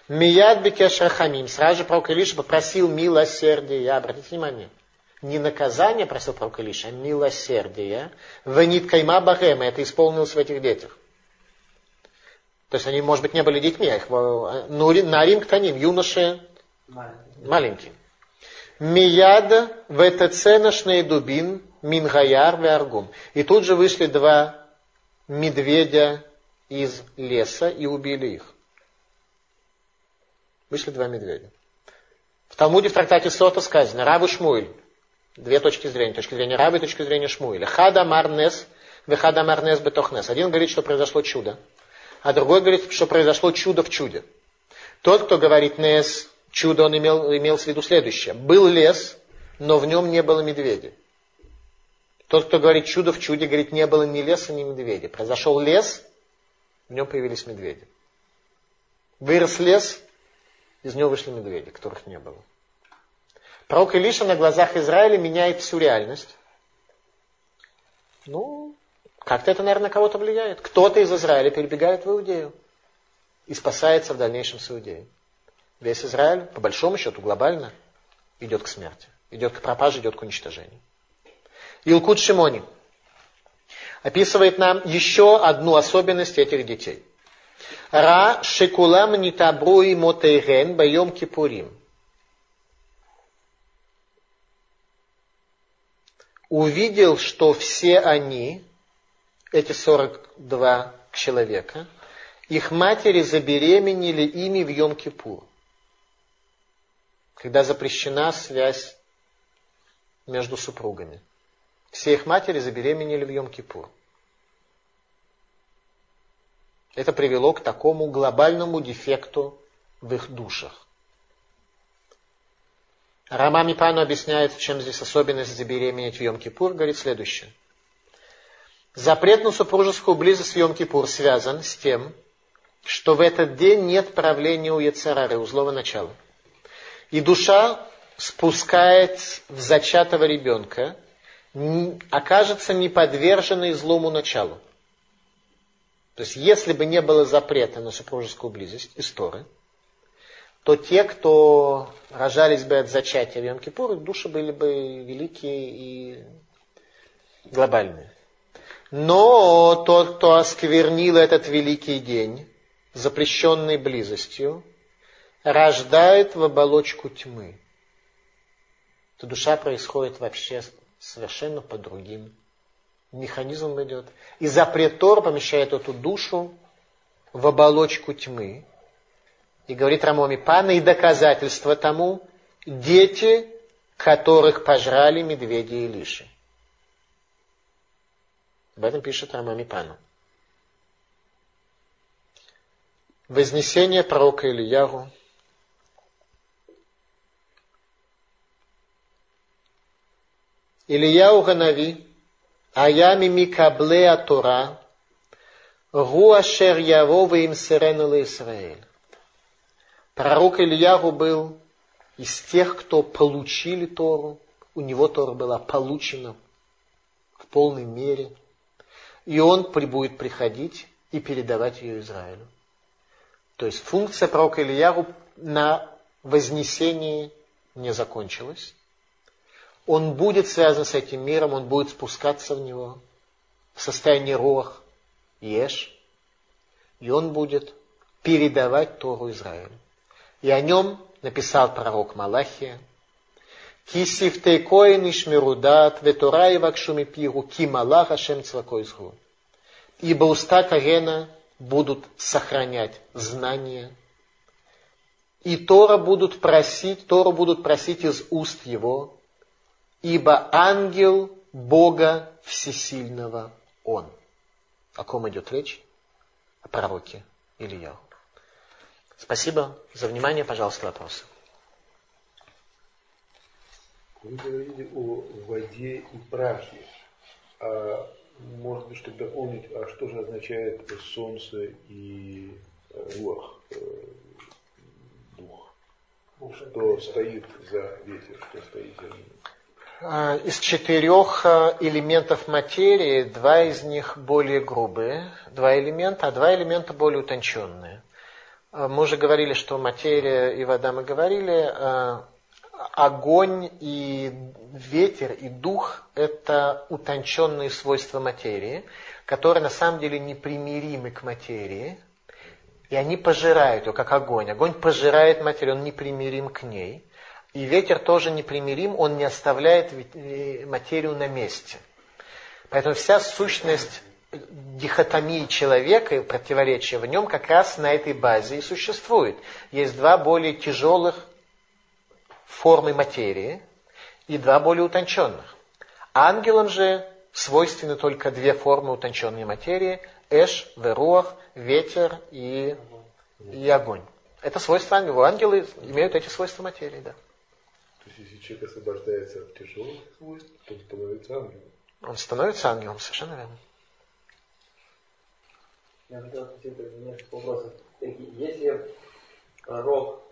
[SPEAKER 1] Мияд Бекеш Рахамим, сразу же пророк Илиша попросил милосердия. Обратите внимание, не наказание просил пророк Илиша, а милосердие. Венит Кайма Бахема, это исполнилось в этих детях. То есть они, может быть, не были детьми, а их, э, нарим ктаним, юноши маленькие. маленькие. Мияд ветеценашный дубин мингаяр веаргум. И тут же вышли два медведя из леса и убили их. Вышли два медведя. В Талмуде в трактате Сота сказано, Раву Шмуэль, две точки зрения, точки зрения Раба и точки зрения Шмуэля. Хада Марнес, Вехада Марнес Бетохнес. Один говорит, что произошло чудо, а другой говорит, что произошло чудо в чуде. Тот, кто говорит Нес, чудо, он имел, имел в виду следующее. Был лес, но в нем не было медведя. Тот, кто говорит чудо в чуде, говорит, не было ни леса, ни медведя. Произошел лес, в нем появились медведи. Вырос лес, из него вышли медведи, которых не было. Пророк Илиша на глазах Израиля меняет всю реальность. Ну, как-то это, наверное, кого-то влияет. Кто-то из Израиля перебегает в Иудею и спасается в дальнейшем с Иудеей. Весь Израиль, по большому счету, глобально, идет к смерти. Идет к пропаже, идет к уничтожению. Илкут Шимони описывает нам еще одну особенность этих детей – Ра шекулам нитабруи мотейрен байом кипурим. Увидел, что все они, эти 42 человека, их матери забеременели ими в Йом-Кипур, когда запрещена связь между супругами. Все их матери забеременели в Йом-Кипур. Это привело к такому глобальному дефекту в их душах. Рама Мипану объясняет, в чем здесь особенность забеременеть в Йом-Кипур, говорит следующее. Запрет на супружескую близость в Йом-Кипур связан с тем, что в этот день нет правления у Яцерары, у злого начала. И душа спускает в зачатого ребенка, окажется неподверженной злому началу. То есть, если бы не было запрета на супружескую близость из Торы, то те, кто рожались бы от зачатия в Йом-Кипур, души были бы великие и глобальные. Но тот, кто осквернил этот великий день, запрещенный близостью, рождает в оболочку тьмы. То душа происходит вообще совершенно по другим механизм идет. И запрет Тор помещает эту душу в оболочку тьмы. И говорит Рамоми Пана, и доказательство тому, дети, которых пожрали медведи и лиши. Об этом пишет Рамоми Пану. Вознесение пророка Ильяру. Ильяу Ганави Аями Микаблеа Тора, Гуашер Явовы им Сиренула Исраэль. Пророк Ильягу был из тех, кто получили Тору. У него Тора была получена в полной мере. И он будет приходить и передавать ее Израилю. То есть функция пророка Ильягу на вознесении не закончилась он будет связан с этим миром, он будет спускаться в него в состоянии рох, еш, и он будет передавать Тору Израилю. И о нем написал пророк Малахия, Кисифтей коин ишмирудат, ветора и вакшуми пиру, ки малах ашем цвакойзгу. Ибо уста Кагена будут сохранять знания, и Тора будут просить, Тору будут просить из уст его, ибо ангел Бога Всесильного Он. О ком идет речь? О пророке Ильяу. Спасибо за внимание. Пожалуйста, вопросы.
[SPEAKER 3] Вы говорили о воде и прахе. А может быть, чтобы дополнить, а что же означает солнце и рух, э, дух? Что стоит за ветер, что стоит за ним?
[SPEAKER 1] А, из четырех а, элементов материи, два из них более грубые, два элемента, а два элемента более утонченные. А, мы уже говорили, что материя и вода, мы говорили, огонь и ветер и дух – это утонченные свойства материи, которые на самом деле непримиримы к материи, и они пожирают ее, как огонь. Огонь пожирает материю, он непримирим к ней – и ветер тоже непримирим, он не оставляет э, материю на месте. Поэтому вся сущность дихотомии человека и противоречия в нем как раз на этой базе и существует. Есть два более тяжелых формы материи и два более утонченных. Ангелам же свойственны только две формы утонченной материи – эш, веруах, ветер и, и огонь. Это свойства ангелов. Ангелы имеют эти свойства материи, да.
[SPEAKER 3] То есть, если человек освобождается от тяжелых свойств, то он становится ангелом.
[SPEAKER 1] Он становится ангелом, совершенно верно.
[SPEAKER 4] Я хотел спросить несколько вопросов. Если пророк,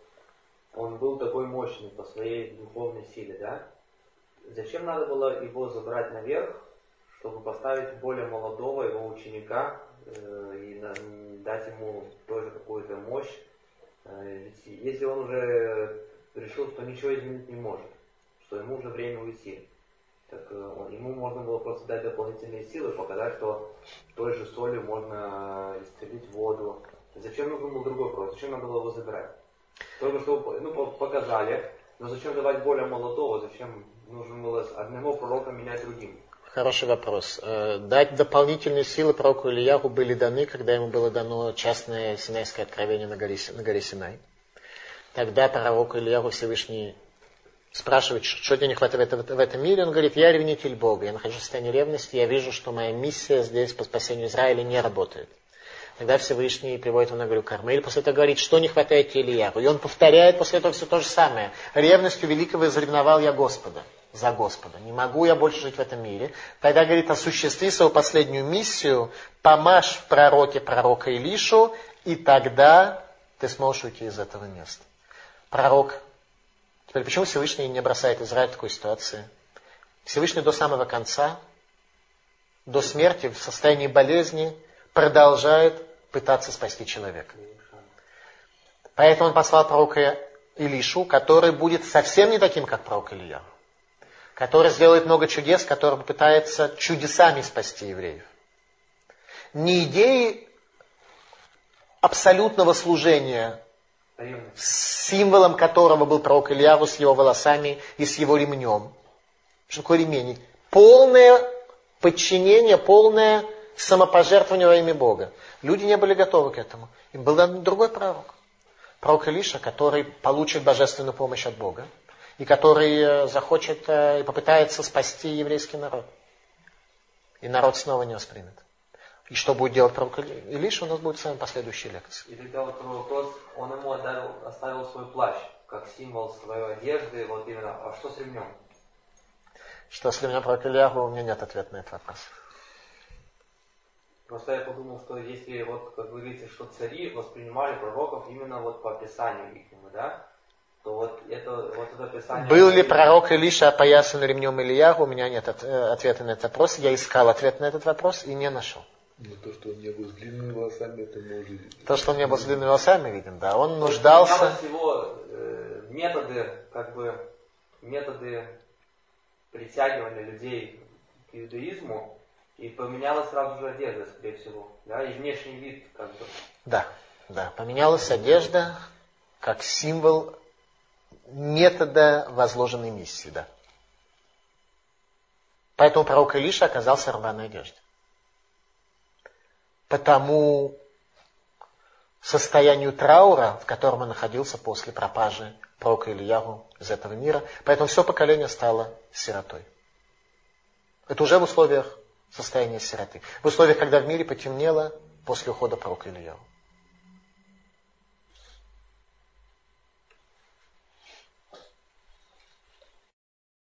[SPEAKER 4] он был такой мощный по своей духовной силе, да? Зачем надо было его забрать наверх, чтобы поставить более молодого его ученика э, и на, дать ему тоже какую-то мощь? Э, если он уже решил, что ничего изменить не может, что ему уже время уйти, так э, ему можно было просто дать дополнительные силы, показать, что той же солью можно исцелить воду. Зачем нужен был другой вопрос? Зачем надо было его забирать? Только что ну, показали, но зачем давать более молодого? Зачем нужно было одного пророка менять другим?
[SPEAKER 1] Хороший вопрос. Э, дать дополнительные силы пророку Ильяху были даны, когда ему было дано частное синайское откровение на горе, на горе Синай. Тогда пророк Ильяху Всевышний спрашивает, что тебе не хватает в, этом мире. Он говорит, я ревнитель Бога, я нахожусь в состоянии ревности, я вижу, что моя миссия здесь по спасению Израиля не работает. Тогда Всевышний приводит его на гору Кармель, после этого говорит, что не хватает Ильяху. И он повторяет после этого все то же самое. Ревностью великого изревновал я Господа за Господа. Не могу я больше жить в этом мире. Тогда, говорит, осуществи свою последнюю миссию, помажь в пророке пророка Илишу, и тогда ты сможешь уйти из этого места. Пророк. Теперь, почему Всевышний не бросает Израиль в такой ситуации? Всевышний до самого конца, до смерти, в состоянии болезни, продолжает пытаться спасти человека. Поэтому он послал пророка Илишу, который будет совсем не таким, как пророк Илья который сделает много чудес, который попытается чудесами спасти евреев. Не идеи абсолютного служения, символом которого был пророк Ильяву с его волосами и с его ремнем. Что такое ремень? Полное подчинение, полное самопожертвование во имя Бога. Люди не были готовы к этому. Им был дан другой пророк. Пророк Илиша, который получит божественную помощь от Бога и который э, захочет э, и попытается спасти еврейский народ. И народ снова не воспримет. И что будет делать пророк Илиш, у нас будет с вами последующие лекции.
[SPEAKER 4] И тогда вот второй вопрос, он ему отдал, оставил свой плащ, как символ своей одежды, вот именно, а что с ремнем?
[SPEAKER 1] Что с ремнем пророка Ильяху, у меня нет ответа на этот вопрос.
[SPEAKER 4] Просто я подумал, что если, вот, как говорится, что цари воспринимали пророков именно вот по описанию их, да, то вот это, вот это описание...
[SPEAKER 1] Был ли пророк Илиша опоясан ремнем Ильягу? У меня нет э, ответа на этот вопрос. Я искал ответ на этот вопрос и не нашел.
[SPEAKER 3] Но ну, то, что он не был с длинными волосами, это мы уже
[SPEAKER 1] То, что он не был с длинными волосами, видим, да. Он нуждался...
[SPEAKER 4] его э, методы, как бы, методы притягивания людей к иудаизму, и поменялась сразу же одежда, скорее всего, да, и внешний вид, как бы.
[SPEAKER 1] Да, да, поменялась одежда как символ метода возложенной миссии, да. Поэтому пророк Илиша оказался в рваной одежде. Потому состоянию траура, в котором он находился после пропажи пророка Ильягу из этого мира. Поэтому все поколение стало сиротой. Это уже в условиях состояния сироты. В условиях, когда в мире потемнело после ухода пророка Ильягу.